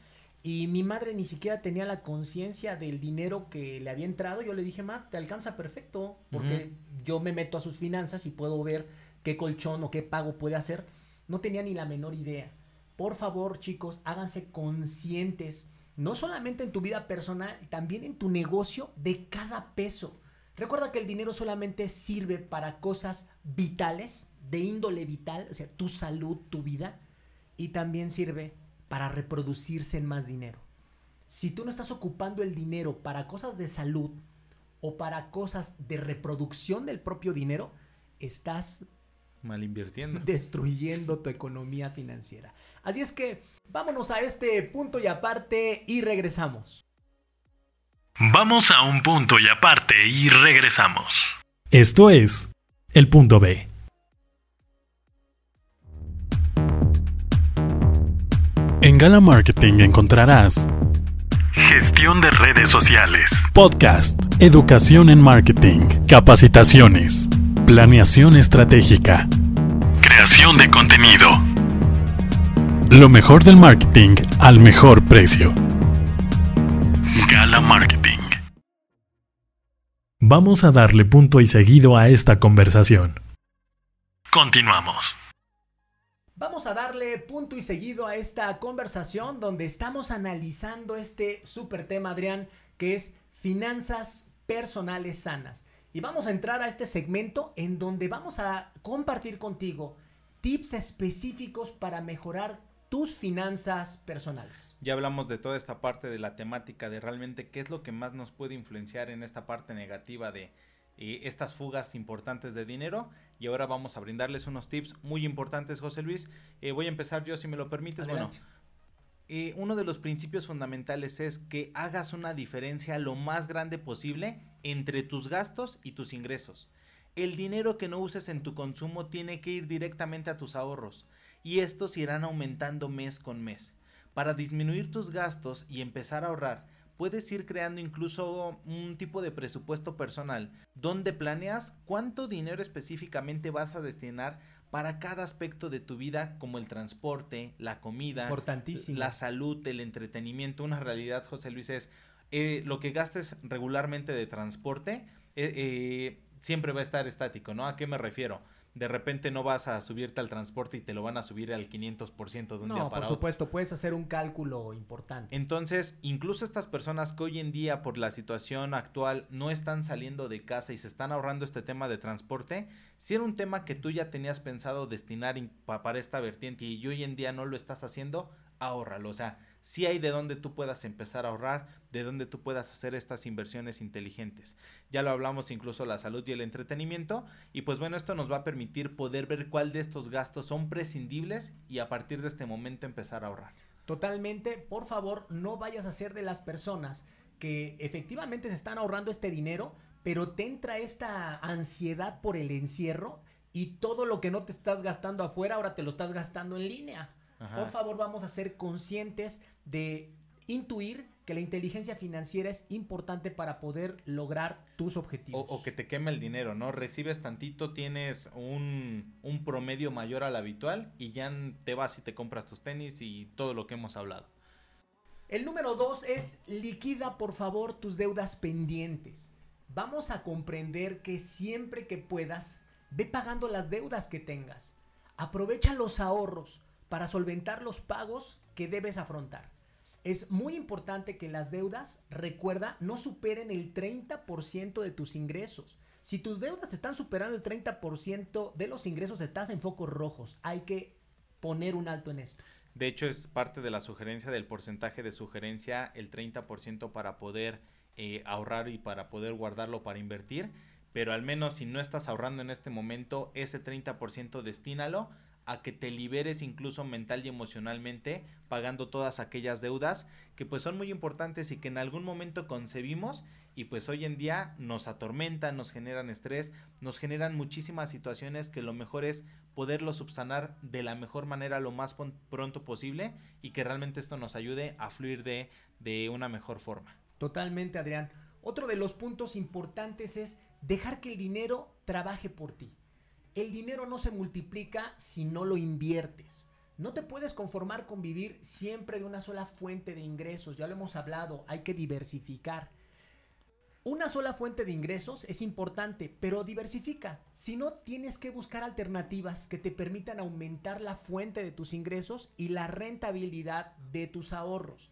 y mi madre ni siquiera tenía la conciencia del dinero que le había entrado. Yo le dije, ma, te alcanza perfecto, porque yo me meto a sus finanzas y puedo ver qué colchón o qué pago puede hacer. No tenía ni la menor idea. Por favor, chicos, háganse conscientes no solamente en tu vida personal, también en tu negocio de cada peso. Recuerda que el dinero solamente sirve para cosas vitales, de índole vital, o sea, tu salud, tu vida, y también sirve para reproducirse en más dinero. Si tú no estás ocupando el dinero para cosas de salud o para cosas de reproducción del propio dinero, estás mal invirtiendo, destruyendo tu economía financiera. Así es que vámonos a este punto y aparte y regresamos. Vamos a un punto y aparte y regresamos. Esto es el punto B. En Gala Marketing encontrarás Gestión de redes sociales, podcast, educación en marketing, capacitaciones, planeación estratégica, creación de contenido lo mejor del marketing al mejor precio. Gala Marketing. Vamos a darle punto y seguido a esta conversación. Continuamos. Vamos a darle punto y seguido a esta conversación donde estamos analizando este súper tema, Adrián, que es finanzas personales sanas. Y vamos a entrar a este segmento en donde vamos a compartir contigo tips específicos para mejorar tus finanzas personales. Ya hablamos de toda esta parte de la temática de realmente qué es lo que más nos puede influenciar en esta parte negativa de eh, estas fugas importantes de dinero y ahora vamos a brindarles unos tips muy importantes, José Luis. Eh, voy a empezar yo si me lo permites. Bueno, eh, uno de los principios fundamentales es que hagas una diferencia lo más grande posible entre tus gastos y tus ingresos. El dinero que no uses en tu consumo tiene que ir directamente a tus ahorros y estos irán aumentando mes con mes. Para disminuir tus gastos y empezar a ahorrar, puedes ir creando incluso un tipo de presupuesto personal donde planeas cuánto dinero específicamente vas a destinar para cada aspecto de tu vida como el transporte, la comida, la salud, el entretenimiento. Una realidad, José Luis, es eh, lo que gastes regularmente de transporte eh, eh, siempre va a estar estático, ¿no? ¿A qué me refiero? De repente no vas a subirte al transporte y te lo van a subir al 500% de un día para otro. por supuesto, puedes hacer un cálculo importante. Entonces, incluso estas personas que hoy en día por la situación actual no están saliendo de casa y se están ahorrando este tema de transporte, si era un tema que tú ya tenías pensado destinar para esta vertiente y hoy en día no lo estás haciendo, ahórralo. O sea, si hay de dónde tú puedas empezar a ahorrar, de dónde tú puedas hacer estas inversiones inteligentes. Ya lo hablamos incluso la salud y el entretenimiento y pues bueno, esto nos va a permitir poder ver cuál de estos gastos son prescindibles y a partir de este momento empezar a ahorrar. Totalmente, por favor, no vayas a ser de las personas que efectivamente se están ahorrando este dinero, pero te entra esta ansiedad por el encierro y todo lo que no te estás gastando afuera ahora te lo estás gastando en línea. Por favor, vamos a ser conscientes de intuir que la inteligencia financiera es importante para poder lograr tus objetivos. O, que te queme el dinero, ¿no? Recibes tantito, tienes un, un promedio mayor al habitual y ya te vas y te compras tus tenis y todo lo que hemos hablado. El número dos es liquida por favor tus deudas pendientes. Vamos a comprender que siempre que puedas, ve pagando las deudas que tengas. Aprovecha los ahorros para solventar los pagos que debes afrontar. Es muy importante que las deudas, recuerda, no superen el 30% de tus ingresos. Si tus deudas están superando el 30% de los ingresos, estás en focos rojos. Hay que poner un alto en esto. De hecho, es parte de la sugerencia del porcentaje de sugerencia, el 30% para poder eh, ahorrar y para poder guardarlo para invertir, pero al menos si no estás ahorrando en este momento, ese 30% destínalo a que te liberes incluso mental y emocionalmente pagando todas aquellas deudas que pues son muy importantes y que en algún momento concebimos y pues hoy en día nos atormentan, nos generan estrés, nos generan muchísimas situaciones que lo mejor es poderlo subsanar de la mejor manera lo más pronto posible y que realmente esto nos ayude a fluir de, de una mejor forma. Totalmente, Adrián. Otro de los puntos importantes es dejar que el dinero trabaje por ti. El dinero no se multiplica si no lo inviertes. No te puedes conformar con vivir siempre de una sola fuente de ingresos. Ya lo hemos hablado, hay que diversificar. Una sola fuente de ingresos es importante, pero diversifica. Si no, tienes que buscar alternativas que te permitan aumentar la fuente de tus ingresos y la rentabilidad de tus ahorros.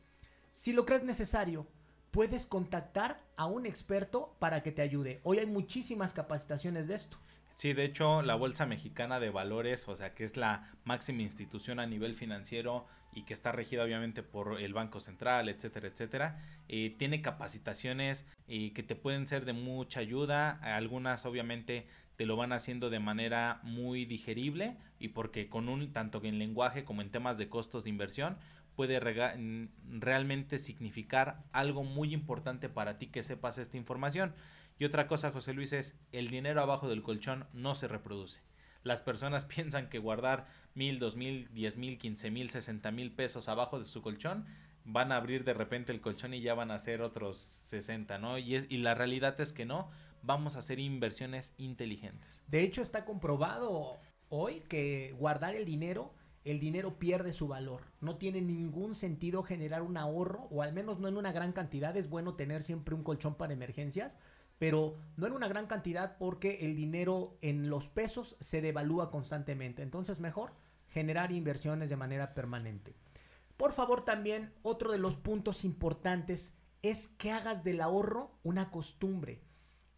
Si lo crees necesario, puedes contactar a un experto para que te ayude. Hoy hay muchísimas capacitaciones de esto. Sí, de hecho, la Bolsa Mexicana de Valores, o sea, que es la máxima institución a nivel financiero y que está regida obviamente por el Banco Central, etcétera, etcétera, eh, tiene capacitaciones eh, que te pueden ser de mucha ayuda. Algunas obviamente te lo van haciendo de manera muy digerible y porque con un, tanto en lenguaje como en temas de costos de inversión, puede realmente significar algo muy importante para ti que sepas esta información. Y otra cosa, José Luis, es el dinero abajo del colchón no se reproduce. Las personas [laughs] piensan que guardar mil, dos mil, diez mil, quince mil, sesenta mil pesos abajo de su colchón van a abrir de repente el colchón y ya van a ser otros 60, ¿no? Y, es, y la realidad es que no, vamos a hacer inversiones inteligentes. De hecho, está comprobado hoy que guardar el dinero el dinero pierde su valor. No tiene ningún sentido generar un ahorro, o al menos no en una gran cantidad. Es bueno tener siempre un colchón para emergencias, pero no en una gran cantidad porque el dinero en los pesos se devalúa constantemente. Entonces mejor generar inversiones de manera permanente. Por favor también otro de los puntos importantes es que hagas del ahorro una costumbre.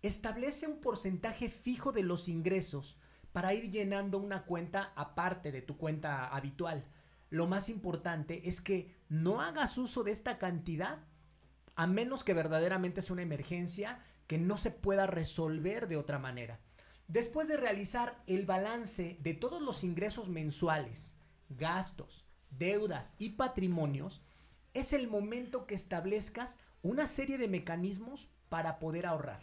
Establece un porcentaje fijo de los ingresos para ir llenando una cuenta aparte de tu cuenta habitual. Lo más importante es que no hagas uso de esta cantidad a menos que verdaderamente sea una emergencia que no se pueda resolver de otra manera. Después de realizar el balance de todos los ingresos mensuales, gastos, deudas y patrimonios, es el momento que establezcas una serie de mecanismos para poder ahorrar.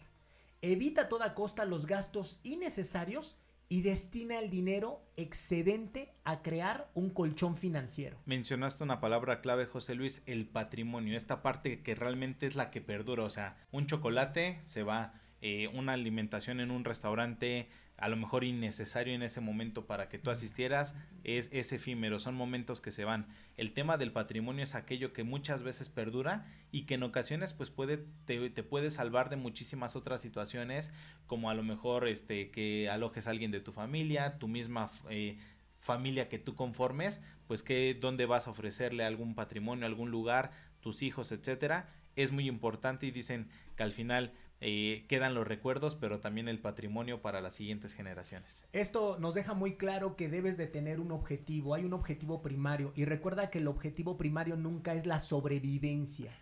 Evita a toda costa los gastos innecesarios y destina el dinero excedente a crear un colchón financiero. Mencionaste una palabra clave, José Luis, el patrimonio, esta parte que realmente es la que perdura, o sea, un chocolate se va, eh, una alimentación en un restaurante a lo mejor innecesario en ese momento para que tú asistieras, es, es efímero, son momentos que se van. El tema del patrimonio es aquello que muchas veces perdura y que en ocasiones pues puede, te, te puede salvar de muchísimas otras situaciones, como a lo mejor este, que alojes a alguien de tu familia, tu misma eh, familia que tú conformes, pues que dónde vas a ofrecerle algún patrimonio, algún lugar, tus hijos, etcétera, es muy importante y dicen que al final eh, quedan los recuerdos, pero también el patrimonio para las siguientes generaciones. Esto nos deja muy claro que debes de tener un objetivo, hay un objetivo primario y recuerda que el objetivo primario nunca es la sobrevivencia.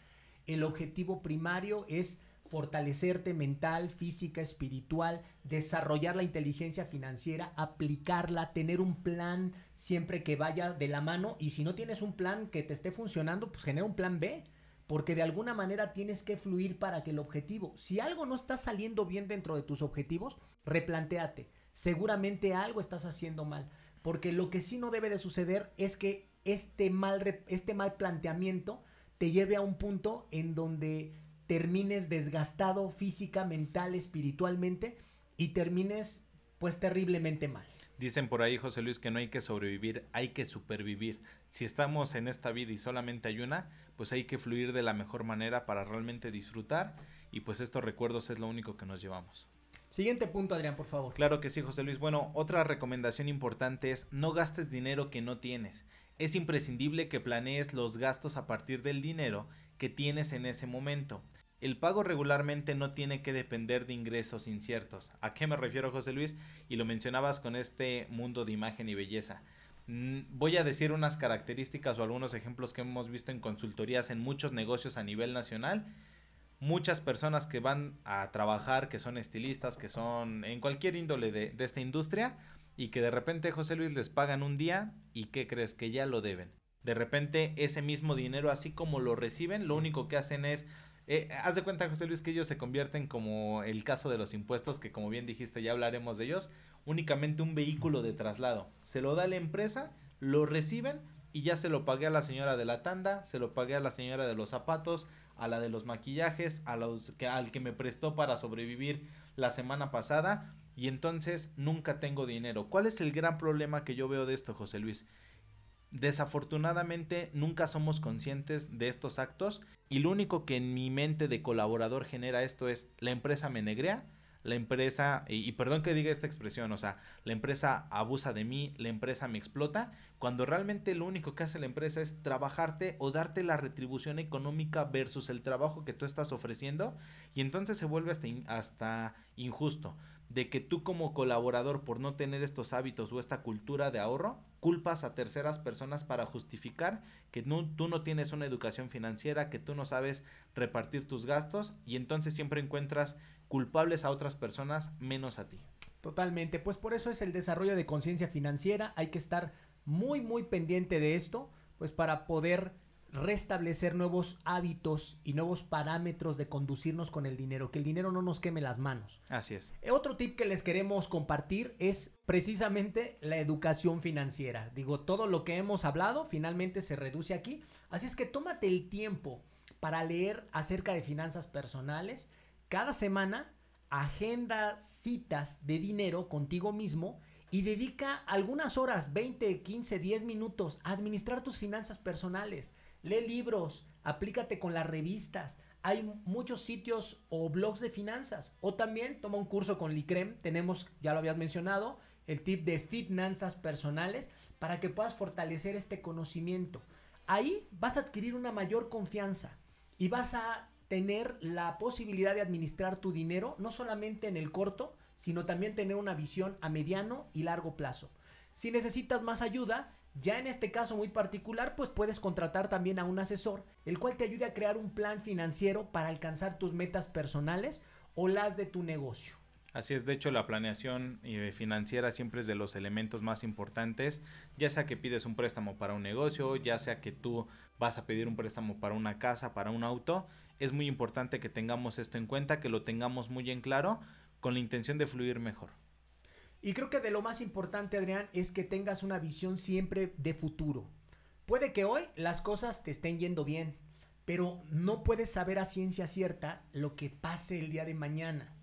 El objetivo primario es fortalecerte mental, física, espiritual, desarrollar la inteligencia financiera, aplicarla, tener un plan siempre que vaya de la mano y si no tienes un plan que te esté funcionando, pues genera un plan B porque de alguna manera tienes que fluir para que el objetivo, si algo no está saliendo bien dentro de tus objetivos, replantéate. Seguramente algo estás haciendo mal, porque lo que sí no debe de suceder es que este mal, este mal planteamiento te lleve a un punto en donde termines desgastado física, mental, espiritualmente y termines pues terriblemente mal. Dicen por ahí, José Luis, que no hay que sobrevivir, hay que supervivir. Si estamos en esta vida y solamente hay una, pues hay que fluir de la mejor manera para realmente disfrutar y pues estos recuerdos es lo único que nos llevamos. Siguiente punto, Adrián, por favor. Claro que sí, José Luis. Bueno, otra recomendación importante es no gastes dinero que no tienes. Es imprescindible que planees los gastos a partir del dinero que tienes en ese momento. El pago regularmente no tiene que depender de ingresos inciertos. ¿A qué me refiero, José Luis? Y lo mencionabas con este mundo de imagen y belleza. Mm, voy a decir unas características o algunos ejemplos que hemos visto en consultorías en muchos negocios a nivel nacional. muchas personas que van a trabajar, que son estilistas, que son en cualquier índole de, de esta industria, y que de repente José Luis les pagan un día y ¿qué crees? Que ya lo deben. De repente ese mismo dinero, así como lo reciben, lo único que hacen es eh, haz de cuenta, José Luis, que ellos se convierten como el caso de los impuestos, que como bien dijiste, ya hablaremos de ellos, únicamente un vehículo de traslado. Se lo da la empresa, lo reciben y ya se lo pagué a la señora de la tanda, se lo pagué a la señora de los zapatos, a la de los maquillajes, a los que, al que me prestó para sobrevivir la semana pasada y entonces nunca tengo dinero. ¿Cuál es el gran problema que yo veo de esto, José Luis? Desafortunadamente nunca somos conscientes de estos actos y lo único que en mi mente de colaborador genera esto es la empresa me negrea, la empresa, y, perdón que diga esta expresión, o sea, la empresa abusa de mí, la empresa me explota, cuando realmente lo único que hace la empresa es trabajarte o darte la retribución económica versus el trabajo que tú estás ofreciendo y entonces se vuelve hasta, hasta injusto de que tú como colaborador por no tener estos hábitos o esta cultura de ahorro, culpas a terceras personas para justificar que no, tú no tienes una educación financiera, que tú no sabes repartir tus gastos y entonces siempre encuentras culpables a otras personas menos a ti. Totalmente, pues por eso es el desarrollo de conciencia financiera, hay que estar muy muy pendiente de esto, pues para poder restablecer nuevos hábitos y nuevos parámetros de conducirnos con el dinero, que el dinero no nos queme las manos. Así es. Eh, otro tip que les queremos compartir es precisamente la educación financiera. Digo, todo lo que hemos hablado finalmente se reduce aquí, así es que tómate el tiempo para leer acerca de finanzas personales. Cada semana agenda citas de dinero contigo mismo y dedica algunas horas, 20, 15, 10 minutos a administrar tus finanzas personales lee libros, aplícate con las revistas. Hay muchos sitios o blogs de finanzas. O también toma un curso con Licrem. Tenemos, ya lo habías mencionado, el tip de finanzas personales para que puedas fortalecer este conocimiento. Ahí vas a adquirir una mayor confianza y vas a tener la posibilidad de administrar tu dinero no solamente en el corto, sino también tener una visión a mediano y largo plazo. Si necesitas más ayuda, ya en este caso muy particular, pues puedes contratar también a un asesor, el cual te ayude a crear un plan financiero para alcanzar tus metas personales o las de tu negocio. Así es, de hecho la planeación eh, financiera siempre es de los elementos más importantes, ya sea que pides un préstamo para un negocio, ya sea que tú vas a pedir un préstamo para una casa, para un auto, es muy importante que tengamos esto en cuenta, que lo tengamos muy en claro, con la intención de fluir mejor. Y creo que de lo más importante, Adrián, es que tengas una visión siempre de futuro. Puede que hoy las cosas te estén yendo bien, pero no puedes saber a ciencia cierta lo que pase el día de mañana.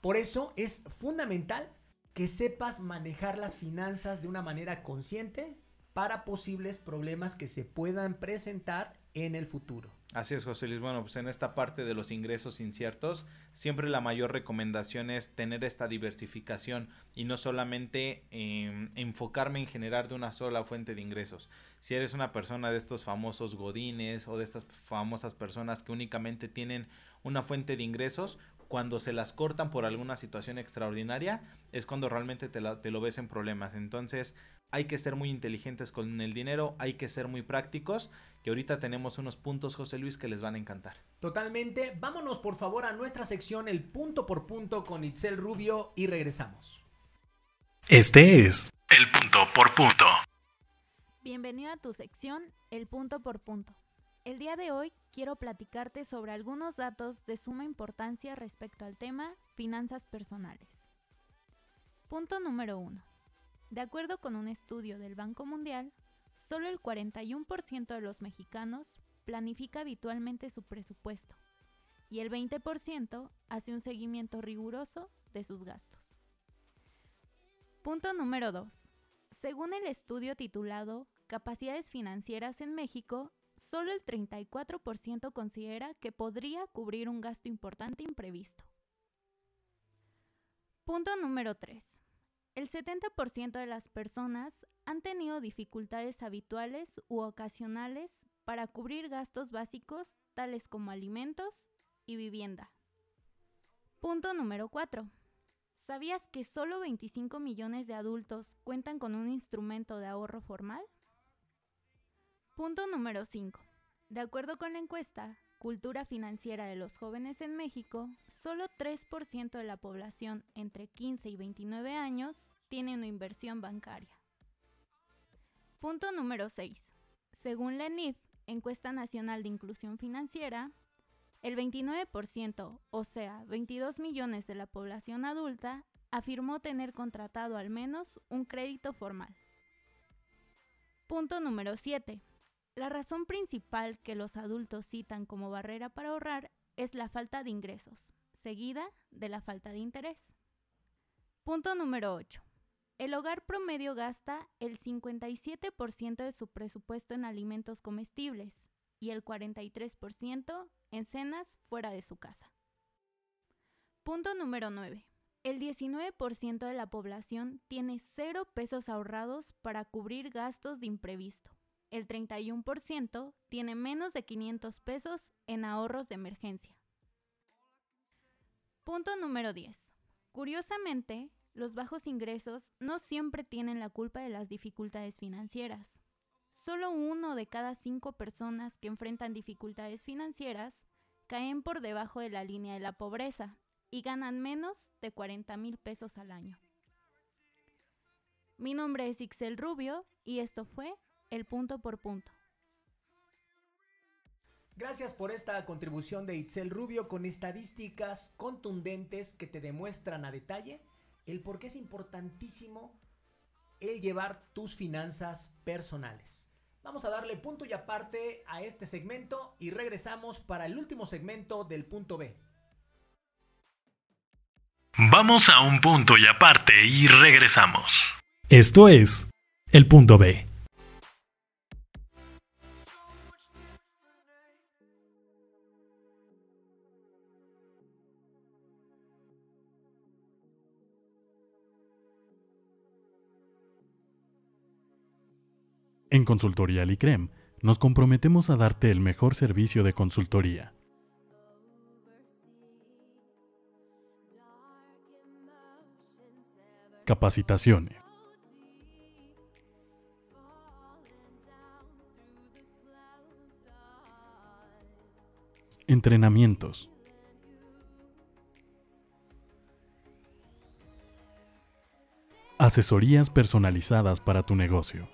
Por eso es fundamental que sepas manejar las finanzas de una manera consciente para posibles problemas que se puedan presentar en el futuro. Así es, José Luis. Bueno, pues en esta parte de los ingresos inciertos, siempre la mayor recomendación es tener esta diversificación y no solamente em, enfocarme en generar de una sola fuente de ingresos. Si eres una persona de estos famosos godines o de estas famosas personas que únicamente tienen una fuente de ingresos, cuando se las cortan por alguna situación extraordinaria, es cuando realmente te, te lo ves en problemas. Entonces, hay que ser muy inteligentes con el dinero, hay que ser muy prácticos, que ahorita tenemos unos puntos, José Luis, que les van a encantar. Totalmente. Vámonos por favor a nuestra sección El punto por punto con Itzel Rubio y regresamos. Este es El punto por punto. Bienvenido a tu sección El punto por punto. El día de hoy quiero platicarte sobre algunos datos de suma importancia respecto al tema finanzas personales. Punto número 1. De acuerdo con un estudio del Banco Mundial, solo el 41% de los mexicanos planifica habitualmente su presupuesto y el 20% hace un seguimiento riguroso de sus gastos. Punto número 2. Según el estudio titulado Capacidades financieras en México, solo el 34% considera que podría cubrir un gasto importante imprevisto. Punto número 3. El 70% de las personas han tenido dificultades habituales u ocasionales para cubrir gastos básicos tales como alimentos y vivienda. Punto número 4. ¿Sabías que solo 25 millones de adultos cuentan con un instrumento de ahorro formal? Punto número 5. De acuerdo con la encuesta, cultura financiera de los jóvenes en México, solo 3% de la población entre 15 y 29 años tiene una inversión bancaria. Punto número 6. Según la ENIF, Encuesta Nacional de Inclusión Financiera, el 29%, o sea, 22 millones de la población adulta, afirmó tener contratado al menos un crédito formal. Punto número 7. La razón principal que los adultos citan como barrera para ahorrar es la falta de ingresos, seguida de la falta de interés. Punto número 8. El hogar promedio gasta el 57% de su presupuesto en alimentos comestibles y el 43% en cenas fuera de su casa. Punto número 9. El 19% de la población tiene cero pesos ahorrados para cubrir gastos de imprevisto. El 31% tiene menos de 500 pesos en ahorros de emergencia. Punto número 10. Curiosamente, los bajos ingresos no siempre tienen la culpa de las dificultades financieras. Solo uno de cada cinco personas que enfrentan dificultades financieras caen por debajo de la línea de la pobreza y ganan menos de 40 mil pesos al año. Mi nombre es Ixel Rubio y esto fue El Punto por Punto. Gracias por esta contribución de Itzel Rubio con estadísticas contundentes que te demuestran a detalle el por qué es importantísimo el llevar tus finanzas personales. Vamos a darle punto y aparte a este segmento y regresamos para el último segmento del punto B. Vamos a un punto y aparte y regresamos. Esto es el punto B. En Consultoría Licrem nos comprometemos a darte el mejor servicio de consultoría. Capacitaciones. Entrenamientos. Asesorías personalizadas para tu negocio.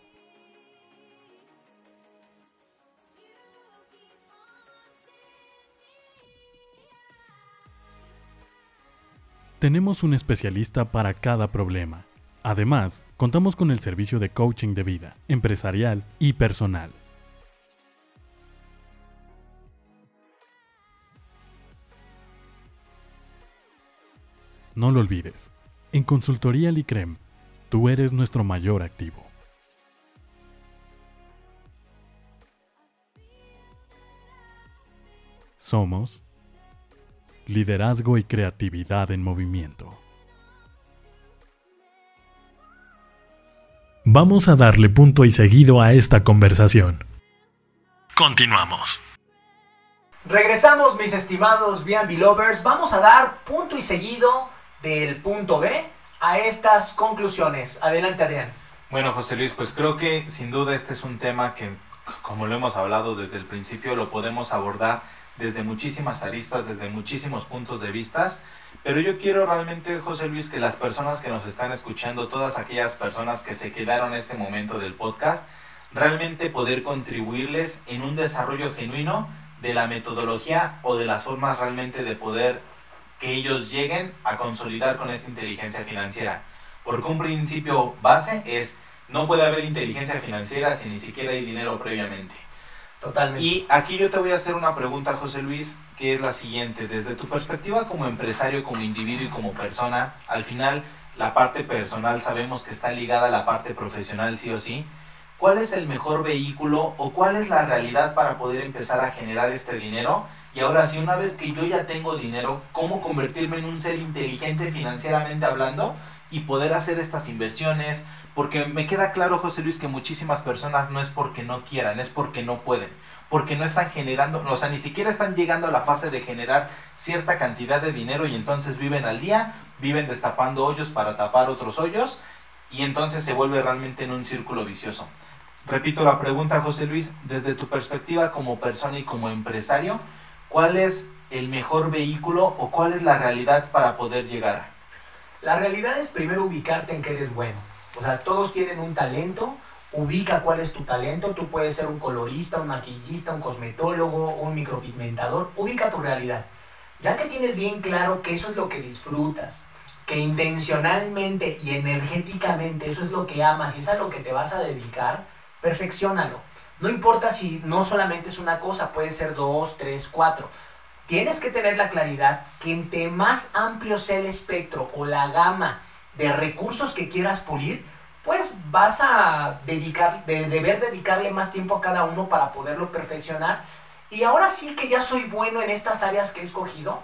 Tenemos un especialista para cada problema. Además, contamos con el servicio de coaching de vida, empresarial y personal. No lo olvides, en Consultoría Licrem, tú eres nuestro mayor activo. Somos liderazgo y creatividad en movimiento. Vamos a darle punto y seguido a esta conversación. Continuamos. Regresamos, mis estimados B&B Lovers. Vamos a dar punto y seguido del punto B a estas conclusiones. Adelante, Adrián. Bueno, José Luis, pues creo que sin duda este es un tema que, como lo hemos hablado desde el principio, lo podemos abordar desde muchísimas aristas, desde muchísimos puntos de vistas. Pero yo quiero realmente, José Luis, que las personas que nos están escuchando, todas aquellas personas que se quedaron en este momento del podcast, realmente poder contribuirles en un desarrollo genuino de la metodología o de las formas realmente de poder que ellos lleguen a consolidar con esta inteligencia financiera. Porque un principio base es, no puede haber inteligencia financiera si ni siquiera hay dinero previamente. Totalmente. Y aquí yo te voy a hacer una pregunta, José Luis, que es la siguiente. Desde tu perspectiva como empresario, como individuo y como persona, al final la parte personal sabemos que está ligada a la parte profesional sí o sí. ¿Cuál es el mejor vehículo o cuál es la realidad para poder empezar a generar este dinero? Y ahora, si una vez que yo ya tengo dinero, ¿cómo convertirme en un ser inteligente financieramente hablando y poder hacer estas inversiones? Porque me queda claro, José Luis, que muchísimas personas no es porque no quieran, es porque no pueden. Porque no están generando, o sea, ni siquiera están llegando a la fase de generar cierta cantidad de dinero y entonces viven al día, viven destapando hoyos para tapar otros hoyos y entonces se vuelve realmente en un círculo vicioso. Repito la pregunta, José Luis, desde tu perspectiva como persona y como empresario, ¿cuál es el mejor vehículo o cuál es la realidad para poder llegar? La realidad es primero ubicarte en que eres bueno. O sea, todos tienen un talento, ubica cuál es tu talento, tú puedes ser un colorista, un maquillista, un cosmetólogo, un micropigmentador, ubica tu realidad. Ya que tienes bien claro que eso es lo que disfrutas, que intencionalmente y energéticamente eso es lo que amas y es a lo que te vas a dedicar, perfeccionalo. No importa si no solamente es una cosa, puede ser dos, tres, cuatro. Tienes que tener la claridad que entre más amplio sea el espectro o la gama de recursos que quieras pulir, pues vas a dedicar, de, deber dedicarle más tiempo a cada uno para poderlo perfeccionar. Y ahora sí que ya soy bueno en estas áreas que he escogido,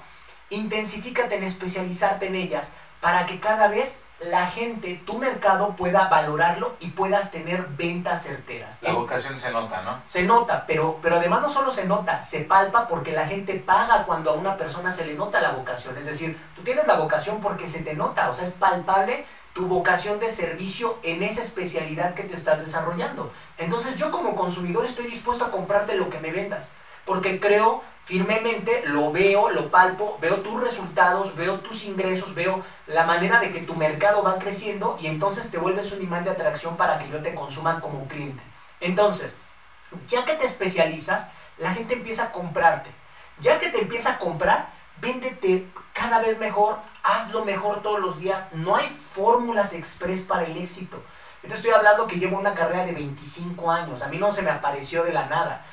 intensifícate en especializarte en ellas para que cada vez la gente, tu mercado pueda valorarlo y puedas tener ventas certeras. La vocación se nota, ¿no? Se nota, pero, pero además no solo se nota, se palpa porque la gente paga cuando a una persona se le nota la vocación. Es decir, tú tienes la vocación porque se te nota, o sea, es palpable tu vocación de servicio en esa especialidad que te estás desarrollando. Entonces yo como consumidor estoy dispuesto a comprarte lo que me vendas, porque creo firmemente, lo veo, lo palpo, veo tus resultados, veo tus ingresos, veo la manera de que tu mercado va creciendo y entonces te vuelves un imán de atracción para que yo te consuma como cliente. Entonces, ya que te especializas, la gente empieza a comprarte. Ya que te empieza a comprar, véndete cada vez mejor, hazlo mejor todos los días. No hay fórmulas express para el éxito. Yo te estoy hablando que llevo una carrera de 25 años. A mí no se me apareció de la nada.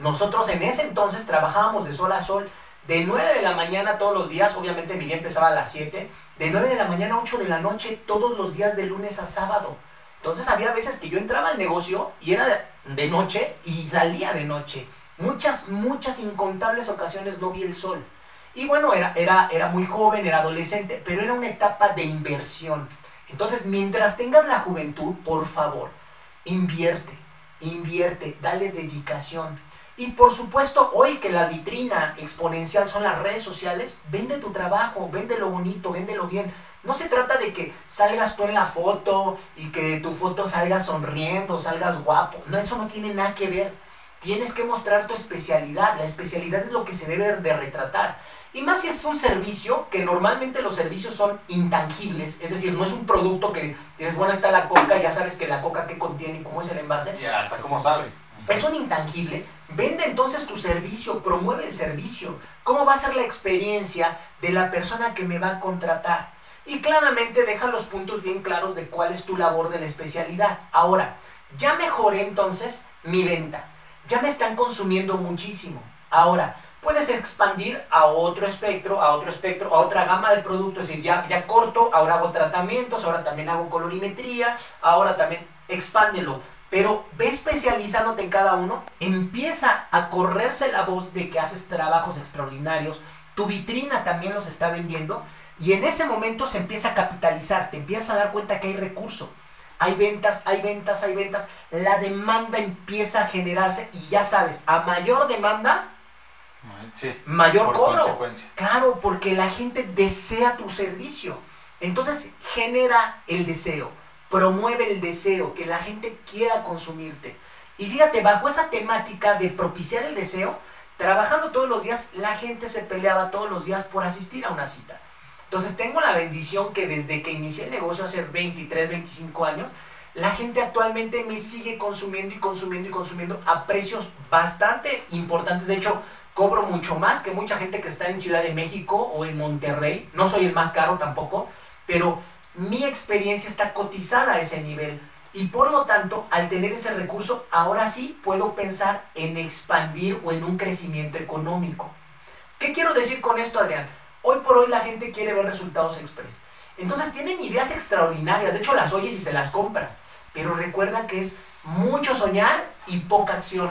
Nosotros en ese entonces trabajábamos de sol a sol. De 9 de la mañana todos los días, obviamente mi día empezaba a las 7, de 9 de la mañana a 8 de la noche todos los días de lunes a sábado. Entonces había veces que yo entraba al negocio y era de noche y salía de noche. Muchas, muchas incontables ocasiones no vi el sol. Y bueno, era, era, era muy joven, era adolescente, pero era una etapa de inversión. Entonces, mientras tengas la juventud, por favor, invierte, invierte, dale dedicación. Y por supuesto, hoy que la vitrina exponencial son las redes sociales, vende tu trabajo, vende lo bonito, véndelo bien. No se trata de que salgas tú en la foto y que tu foto salga sonriendo, salgas guapo. No, eso no tiene nada que ver. Tienes que mostrar tu especialidad. La especialidad es lo que se debe de retratar. Y más si es un servicio, que normalmente los servicios son intangibles, es decir, no es un producto que dices, bueno, está la coca, ya sabes que la coca que contiene y cómo es el envase. Y hasta cómo sabe. Es un intangible. Vende entonces tu servicio, promueve el servicio. ¿Cómo va a ser la experiencia de la persona que me va a contratar? Y claramente deja los puntos bien claros de cuál es tu labor de la especialidad. Ahora, ya mejoré entonces mi venta. Ya me están consumiendo muchísimo. Ahora, puedes expandir a otro espectro, a otro espectro, a otra gama de productos, es decir, ya, ya corto, ahora hago tratamientos, ahora también hago colorimetría, ahora también expándelo. Pero ve especializándote en cada uno, empieza a correrse la voz de que haces trabajos extraordinarios, tu vitrina también los está vendiendo y en ese momento se empieza a capitalizar, te empiezas a dar cuenta que hay recurso. Hay ventas, hay ventas, hay ventas. La demanda empieza a generarse y ya sabes, a mayor demanda, mayor cobro. Claro, porque la gente desea tu servicio. Entonces genera el deseo, promueve el deseo, que la gente quiera consumirte. Y fíjate, bajo esa temática de propiciar el deseo, trabajando todos los días, la gente se peleaba todos los días por asistir a una cita. Entonces tengo la bendición que desde que inicié el negocio hace 23, 25 años, la gente actualmente me sigue consumiendo y consumiendo y consumiendo a precios bastante importantes. De hecho, cobro mucho más que mucha gente que está en Ciudad de México o en Monterrey. No soy el más caro tampoco, pero mi experiencia está cotizada a ese nivel. Y por lo tanto, al tener ese recurso, ahora sí puedo pensar en expandir o en un crecimiento económico. ¿Qué quiero decir con esto, Adrián? Hoy por hoy la gente quiere ver resultados express. Entonces tienen ideas extraordinarias, de hecho las oyes y se las compras. Pero recuerda que es mucho soñar y poca acción.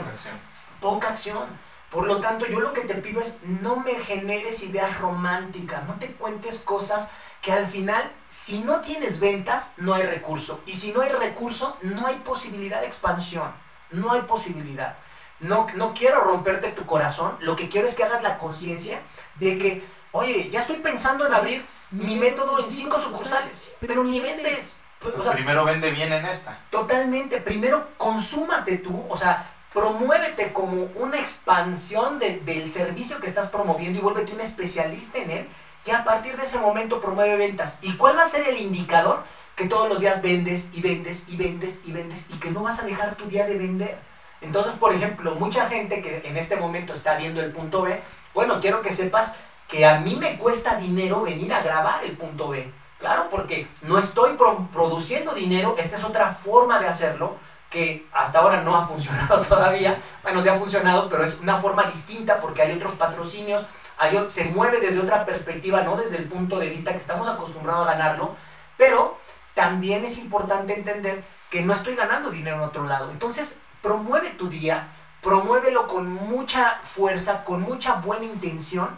Poca acción. Por lo tanto, yo lo que te pido es no me generes ideas románticas, no te cuentes cosas que al final, si no tienes ventas, no hay recurso. Y si no hay recurso, no hay posibilidad de expansión. No hay posibilidad. No, no quiero romperte tu corazón, lo que quiero es que hagas la conciencia de que, oye, ya estoy pensando en abrir mi método en cinco sucursales, pero ni vendes. Pues, primero vende bien en esta. Totalmente. Primero consúmate tú, o sea, promuévete como una expansión del servicio que estás promoviendo y vuélvete un especialista en él. Y a partir de ese momento promueve ventas. ¿Y cuál va a ser el indicador? Que todos los días vendes y vendes y vendes y vendes y que no vas a dejar tu día de vender. Entonces, por ejemplo, mucha gente que en este momento está viendo el punto B, bueno, quiero que sepas que a mí me cuesta dinero venir a grabar el punto B. Claro, porque no estoy produciendo dinero, esta es otra forma de hacerlo que hasta ahora no ha [laughs] funcionado todavía. Bueno, sí ha funcionado, pero es una forma distinta porque hay otros patrocinios, hay, se mueve desde otra perspectiva, no desde el punto de vista que estamos acostumbrados a ganarlo, pero también es importante entender que no estoy ganando dinero en otro lado. Entonces, promueve tu día, promuévelo con mucha fuerza, con mucha buena intención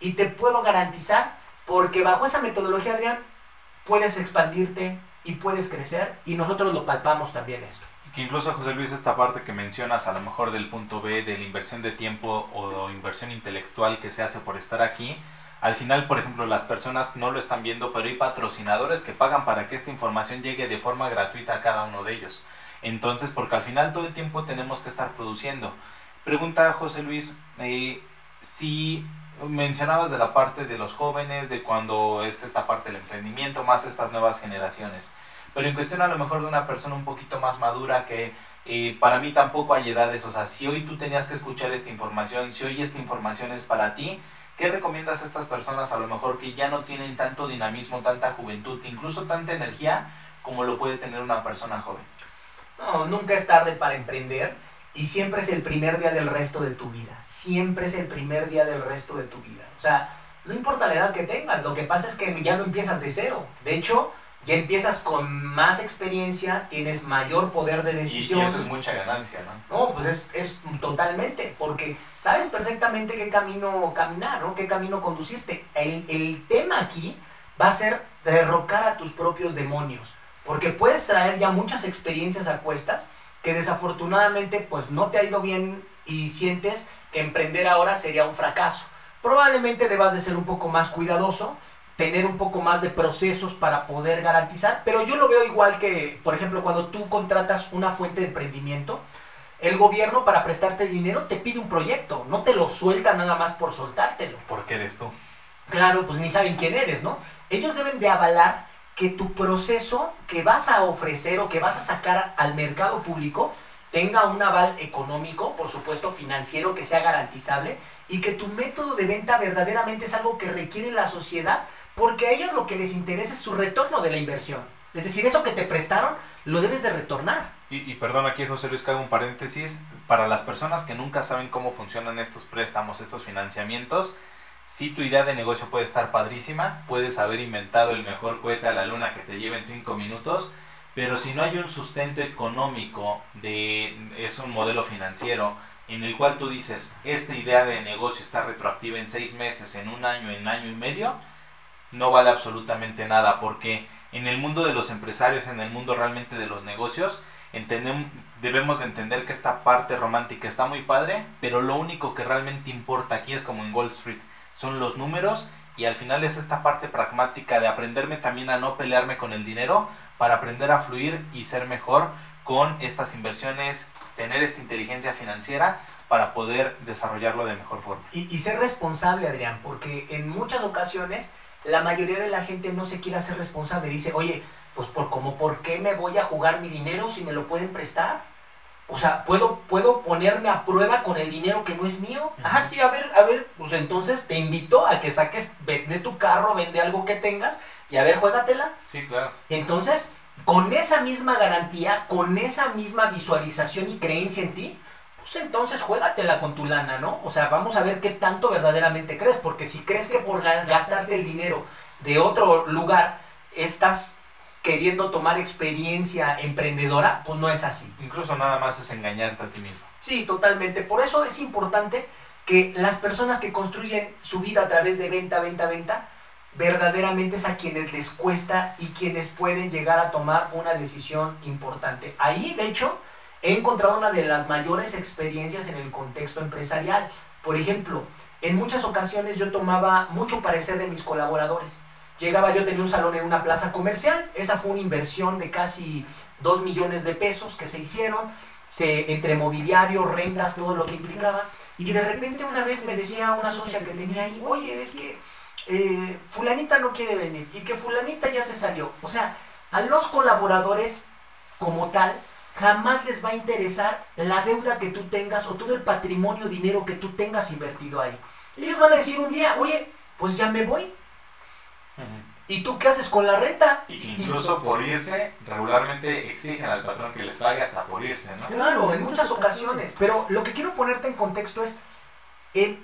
y te puedo garantizar, porque bajo esa metodología, Adrián, puedes expandirte y puedes crecer y nosotros lo palpamos también esto. Que incluso, José Luis, esta parte que mencionas, a lo mejor del punto B, de la inversión de tiempo o inversión intelectual que se hace por estar aquí, al final, por ejemplo, las personas no lo están viendo, pero hay patrocinadores que pagan para que esta información llegue de forma gratuita a cada uno de ellos. Entonces, porque al final todo el tiempo tenemos que estar produciendo. Pregunta José Luis, eh, si mencionabas de la parte de los jóvenes, de cuando es esta parte del emprendimiento, más estas nuevas generaciones. Pero en cuestión a lo mejor de una persona un poquito más madura que eh, para mí tampoco hay edades, o sea, si hoy tú tenías que escuchar esta información, si hoy esta información es para ti, ¿qué recomiendas a estas personas a lo mejor que ya no tienen tanto dinamismo, tanta juventud, incluso tanta energía como lo puede tener una persona joven? No, nunca es tarde para emprender y siempre es el primer día del resto de tu vida. Siempre es el primer día del resto de tu vida. O sea, no importa la edad que tengas, lo que pasa es que ya no empiezas de cero. De hecho, ya empiezas con más experiencia, tienes mayor poder de decisión. Y eso es mucha ganancia, ¿no? No, pues es, es totalmente, porque sabes perfectamente qué camino caminar, ¿no? Qué camino conducirte. El, el tema aquí va a ser derrocar a tus propios demonios, porque puedes traer ya muchas experiencias a cuestas que desafortunadamente pues no te ha ido bien y sientes que emprender ahora sería un fracaso. Probablemente debas de ser un poco más cuidadoso, tener un poco más de procesos para poder garantizar, pero yo lo veo igual que, por ejemplo, cuando tú contratas una fuente de emprendimiento, el gobierno para prestarte dinero te pide un proyecto, no te lo suelta nada más por soltártelo. Porque eres tú. Claro, pues ni saben quién eres, ¿no? Ellos deben de avalar que tu proceso que vas a ofrecer o que vas a sacar al mercado público tenga un aval económico, por supuesto financiero, que sea garantizable y que tu método de venta verdaderamente es algo que requiere la sociedad porque a ellos lo que les interesa es su retorno de la inversión. Es decir, eso que te prestaron lo debes de retornar. Y, perdón aquí José Luis que hago un paréntesis, para las personas que nunca saben cómo funcionan estos préstamos, estos financiamientos, si tu idea de negocio puede estar padrísima, puedes haber inventado el mejor cohete a la luna que te lleve en 5 minutos, pero si no hay un sustento económico de es un modelo financiero en el cual tú dices, esta idea de negocio está retroactiva en 6 meses, en un año, en año y medio, no vale absolutamente nada porque en el mundo de los empresarios, en el mundo realmente de los negocios, entendemos, debemos de entender que esta parte romántica está muy padre, pero lo único que realmente importa aquí es como en Wall Street, son los números y al final es esta parte pragmática de aprenderme también a no pelearme con el dinero para aprender a fluir y ser mejor con estas inversiones, tener esta inteligencia financiera para poder desarrollarlo de mejor forma. Y, ser responsable, Adrián, porque en muchas ocasiones la mayoría de la gente no se quiere hacer responsable. Dice, oye, pues por como, ¿por qué me voy a jugar mi dinero si me lo pueden prestar? O sea, ¿puedo, puedo ponerme a prueba con el dinero que no es mío. Ah, a ver, a ver, pues entonces te invito a que saques, vende tu carro, vende algo que tengas y a ver, juégatela. Sí, claro. Entonces, con esa misma garantía, con esa misma visualización y creencia en ti, pues entonces juégatela con tu lana, ¿no? O sea, vamos a ver qué tanto verdaderamente crees, porque si crees que por gastarte el dinero de otro lugar estás queriendo tomar experiencia emprendedora, pues no es así. Incluso nada más es engañarte a ti mismo. Sí, totalmente. Por eso es importante que las personas que construyen su vida a través de venta, venta, venta, verdaderamente es a quienes les cuesta y quienes pueden llegar a tomar una decisión importante. Ahí, de hecho, he encontrado una de las mayores experiencias en el contexto empresarial. Por ejemplo, en muchas ocasiones yo tomaba mucho parecer de mis colaboradores. Llegaba yo, tenía un salón en una plaza comercial, esa fue una inversión de casi 2 millones de pesos que se hicieron, se, entre mobiliario, rentas, todo lo que implicaba. Y de repente una vez me decía una socia que tenía ahí, oye, es que eh, fulanita no quiere venir y que fulanita ya se salió. O sea, a los colaboradores como tal, jamás les va a interesar la deuda que tú tengas o todo el patrimonio, dinero que tú tengas invertido ahí. Ellos van a decir un día, oye, pues ya me voy. ¿Y tú qué haces con la renta? incluso por irse, regularmente exigen al patrón que les pague hasta por irse, ¿no? Claro, en muchas ocasiones. Pero lo que quiero ponerte en contexto es, eh,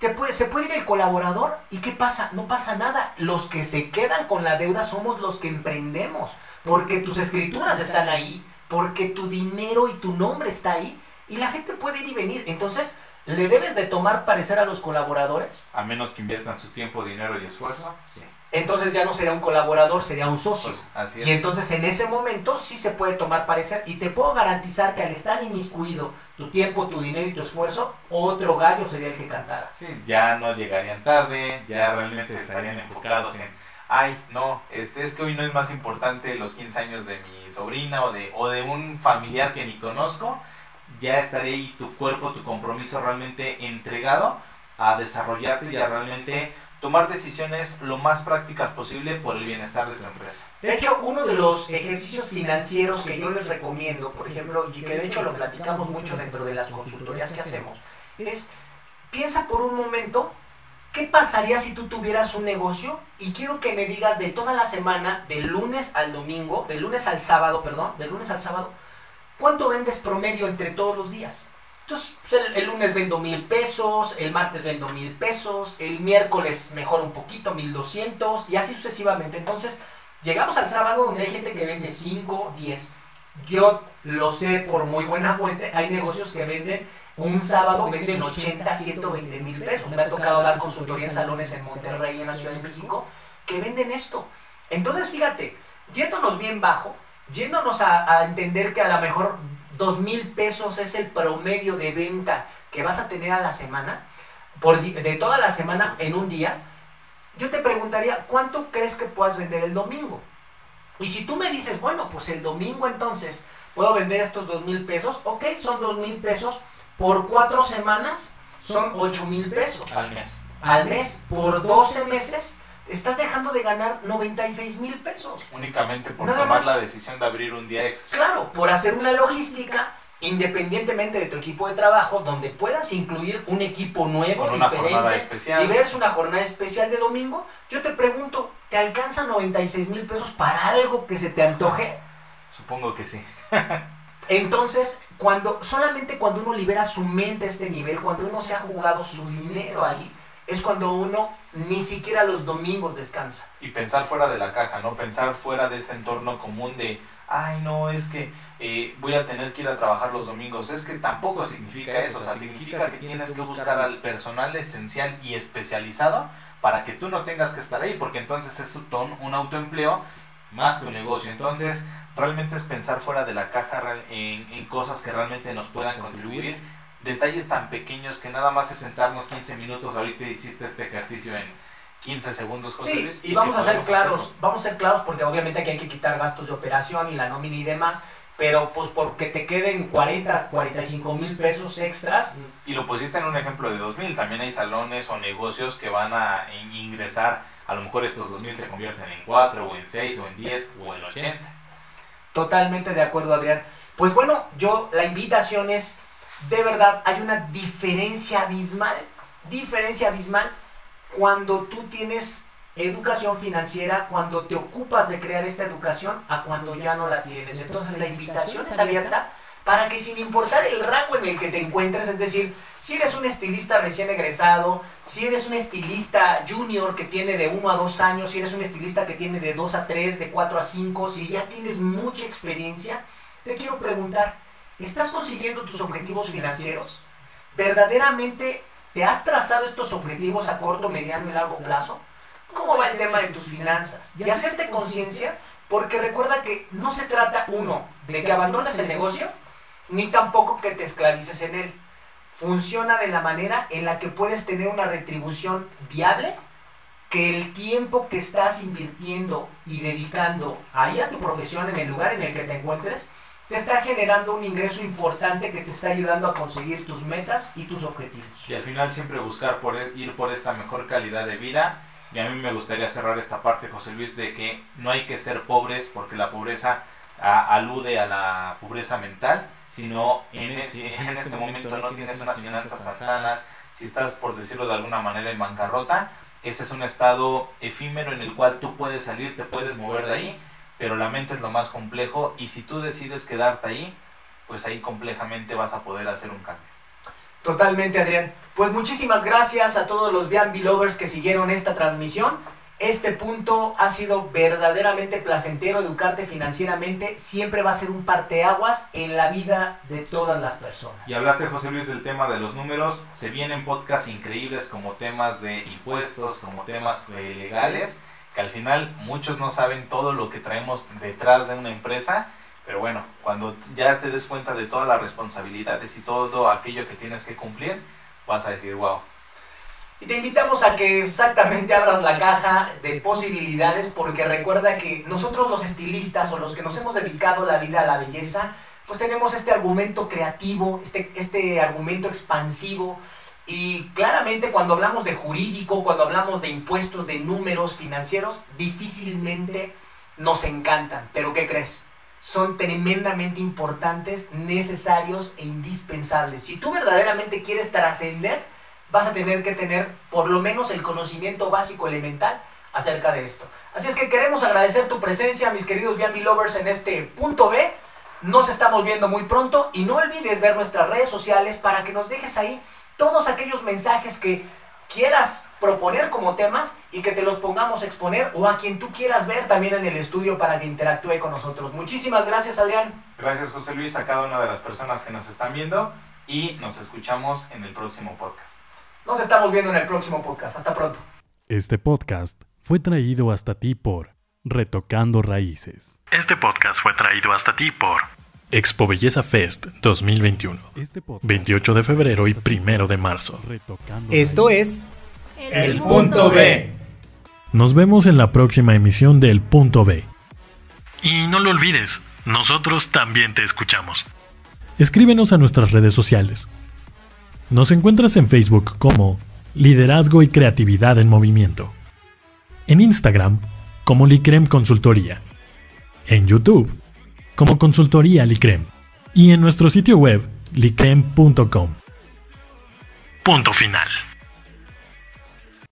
te puede, se puede ir el colaborador y ¿qué pasa? No pasa nada. Los que se quedan con la deuda somos los que emprendemos, porque tus escrituras están ahí, porque tu dinero y tu nombre está ahí, y la gente puede ir y venir. Entonces, ¿le debes de tomar parecer a los colaboradores? A menos que inviertan su tiempo, dinero y esfuerzo, sí entonces ya no sería un colaborador, sería un socio. Pues, así Y entonces en ese momento sí se puede tomar parecer y te puedo garantizar que al estar inmiscuido tu tiempo, tu dinero y tu esfuerzo, otro gallo sería el que cantara. Sí, ya no llegarían tarde, ya realmente estarían enfocados en, ay, no, este es que hoy no es más importante los 15 años de mi sobrina o de, o de un familiar que ni conozco, ya estaré y tu cuerpo, tu compromiso realmente entregado a desarrollarte y a realmente tomar decisiones lo más prácticas posible por el bienestar de tu empresa. De hecho, uno de los ejercicios financieros que yo les recomiendo, por ejemplo, y que de hecho lo platicamos mucho dentro de las consultorías que hacemos, es piensa por un momento ¿Qué pasaría si tú tuvieras un negocio? Y quiero que me digas de toda la semana, de lunes al domingo, de lunes al sábado, perdón, de lunes al sábado, ¿cuánto vendes promedio entre todos los días? Entonces, pues, el, lunes vendo mil pesos, el martes vendo mil pesos, el miércoles mejor un poquito, mil doscientos, y así sucesivamente. Entonces, llegamos al sábado donde hay gente que vende 5, 10. Yo lo sé por muy buena fuente, hay negocios que venden un sábado, venden 80, 120 mil pesos. Me ha tocado dar consultoría en salones en Monterrey, en la Ciudad de México, que venden esto. Entonces, fíjate, yéndonos bien bajo, yéndonos a, entender que a lo mejor dos mil pesos es el promedio de venta que vas a tener a la semana, por, de toda la semana en un día, yo te preguntaría, ¿cuánto crees que puedas vender el domingo? Y si tú me dices, bueno, pues el domingo entonces puedo vender estos dos mil pesos, ok, son dos mil pesos, por cuatro semanas son ocho mil pesos. Al mes. Al mes, por 12 meses, estás dejando de ganar 96 mil pesos. Únicamente por tomar la decisión de abrir un día extra. Claro, por hacer una logística independientemente de tu equipo de trabajo, donde puedas incluir un equipo nuevo, Con una diferente, especial. y ves una jornada especial de domingo, yo te pregunto, ¿te alcanza 96 mil pesos para algo que se te antoje? Supongo que sí. [laughs] Entonces, cuando, solamente cuando uno libera su mente a este nivel, cuando uno se ha jugado su dinero ahí, es cuando uno ni siquiera los domingos descansa. Y pensar fuera de la caja, ¿no? Pensar fuera de este entorno común de, ay, no, es que eh, voy a tener que ir a trabajar los domingos. Es que tampoco significa eso, o sea, significa que tienes que buscar al personal esencial y especializado para que tú no tengas que estar ahí, porque entonces es un autoempleo más que un negocio. Entonces, realmente es pensar fuera de la caja en, en cosas que realmente nos puedan contribuir detalles tan pequeños que nada más es sentarnos 15 minutos, ahorita hiciste este ejercicio en 15 segundos, José sí, y vamos a ser claros, vamos a ser claros porque obviamente aquí hay que quitar gastos de operación y la nómina y demás, pero pues porque te queden 40, 45 mil pesos extras. Y lo pusiste en un ejemplo de 2 mil, también hay salones o negocios que van a ingresar, a lo mejor estos 2 mil se convierten en 4 o en 6 o en 10 o en 80. Totalmente de acuerdo, Adrián. Pues bueno, yo la invitación es de verdad hay una diferencia abismal, diferencia abismal cuando tú tienes educación financiera, cuando te ocupas de crear esta educación, a cuando ya no la tienes. Entonces la invitación es abierta para que sin importar el rango en el que te encuentres, es decir, si eres un estilista recién egresado, si eres un estilista junior que tiene de 1 a 2 años, si eres un estilista que tiene de 2 a 3, de 4 a 5, si ya tienes mucha experiencia, te quiero preguntar, ¿Estás consiguiendo tus objetivos financieros? ¿Verdaderamente te has trazado estos objetivos a corto, mediano y largo plazo? ¿Cómo va el tema de tus finanzas? Y hacerte conciencia, porque recuerda que no se trata, uno, de que abandones el negocio, ni tampoco que te esclavices en él. Funciona de la manera en la que puedes tener una retribución viable, que el tiempo que estás invirtiendo y dedicando ahí a tu profesión, en el lugar en el que te encuentres, te está generando un ingreso importante que te está ayudando a conseguir tus metas y tus objetivos. Y al final siempre buscar por e, ir por esta mejor calidad de vida. Y a mí me gustaría cerrar esta parte, José Luis, de que no hay que ser pobres porque la pobreza alude a la pobreza mental, sino en, en este momento no tienes unas finanzas tan sanas, si estás, por decirlo de alguna manera, en bancarrota, ese es un estado efímero en el cual tú puedes salir, te puedes mover de ahí, pero la mente es lo más complejo y si tú decides quedarte ahí, pues ahí complejamente vas a poder hacer un cambio. Totalmente, Adrián. Pues muchísimas gracias a todos los B&B lovers que siguieron esta transmisión. Este punto ha sido verdaderamente placentero, educarte financieramente siempre va a ser un parteaguas en la vida de todas las personas. Y hablaste, José Luis, del tema de los números. Se vienen podcasts increíbles como temas de impuestos, como temas eh, legales, que al final muchos no saben todo lo que traemos detrás de una empresa. Pero bueno, cuando ya te des cuenta de todas las responsabilidades y todo aquello que tienes que cumplir, vas a decir, wow, y te invitamos a que exactamente abras la caja de posibilidades porque recuerda que nosotros los estilistas o los que nos hemos dedicado la vida a la belleza, pues tenemos este argumento creativo, este, este argumento expansivo y claramente cuando hablamos de jurídico, cuando hablamos de impuestos, de números financieros, difícilmente nos encantan. Pero ¿qué crees? Son tremendamente importantes, necesarios e indispensables. Si tú verdaderamente quieres trascender, vas a tener que tener por lo menos el conocimiento básico elemental acerca de esto. Así es que queremos agradecer tu presencia, mis queridos B&B Lovers, en este punto B. Nos estamos viendo muy pronto y no olvides ver nuestras redes sociales para que nos dejes ahí todos aquellos mensajes que quieras proponer como temas y que te los pongamos a exponer o a quien tú quieras ver también en el estudio para que interactúe con nosotros. Muchísimas gracias, Adrián. Gracias, José Luis, a cada una de las personas que nos están viendo y nos escuchamos en el próximo podcast. Nos estamos viendo en el próximo podcast. Hasta pronto. Este podcast fue traído hasta ti por Retocando Raíces. Este podcast fue traído hasta ti por Expo Belleza Fest 2021. 28 de febrero y 1 de marzo. Esto es El Punto B. Nos vemos en la próxima emisión del Punto B. Y no lo olvides, nosotros también te escuchamos. Escríbenos a nuestras redes sociales nos encuentras en Facebook como Liderazgo y Creatividad en Movimiento. En Instagram como Licrem Consultoría. En YouTube como Consultoría Licrem. Y en nuestro sitio web licrem.com. Punto final.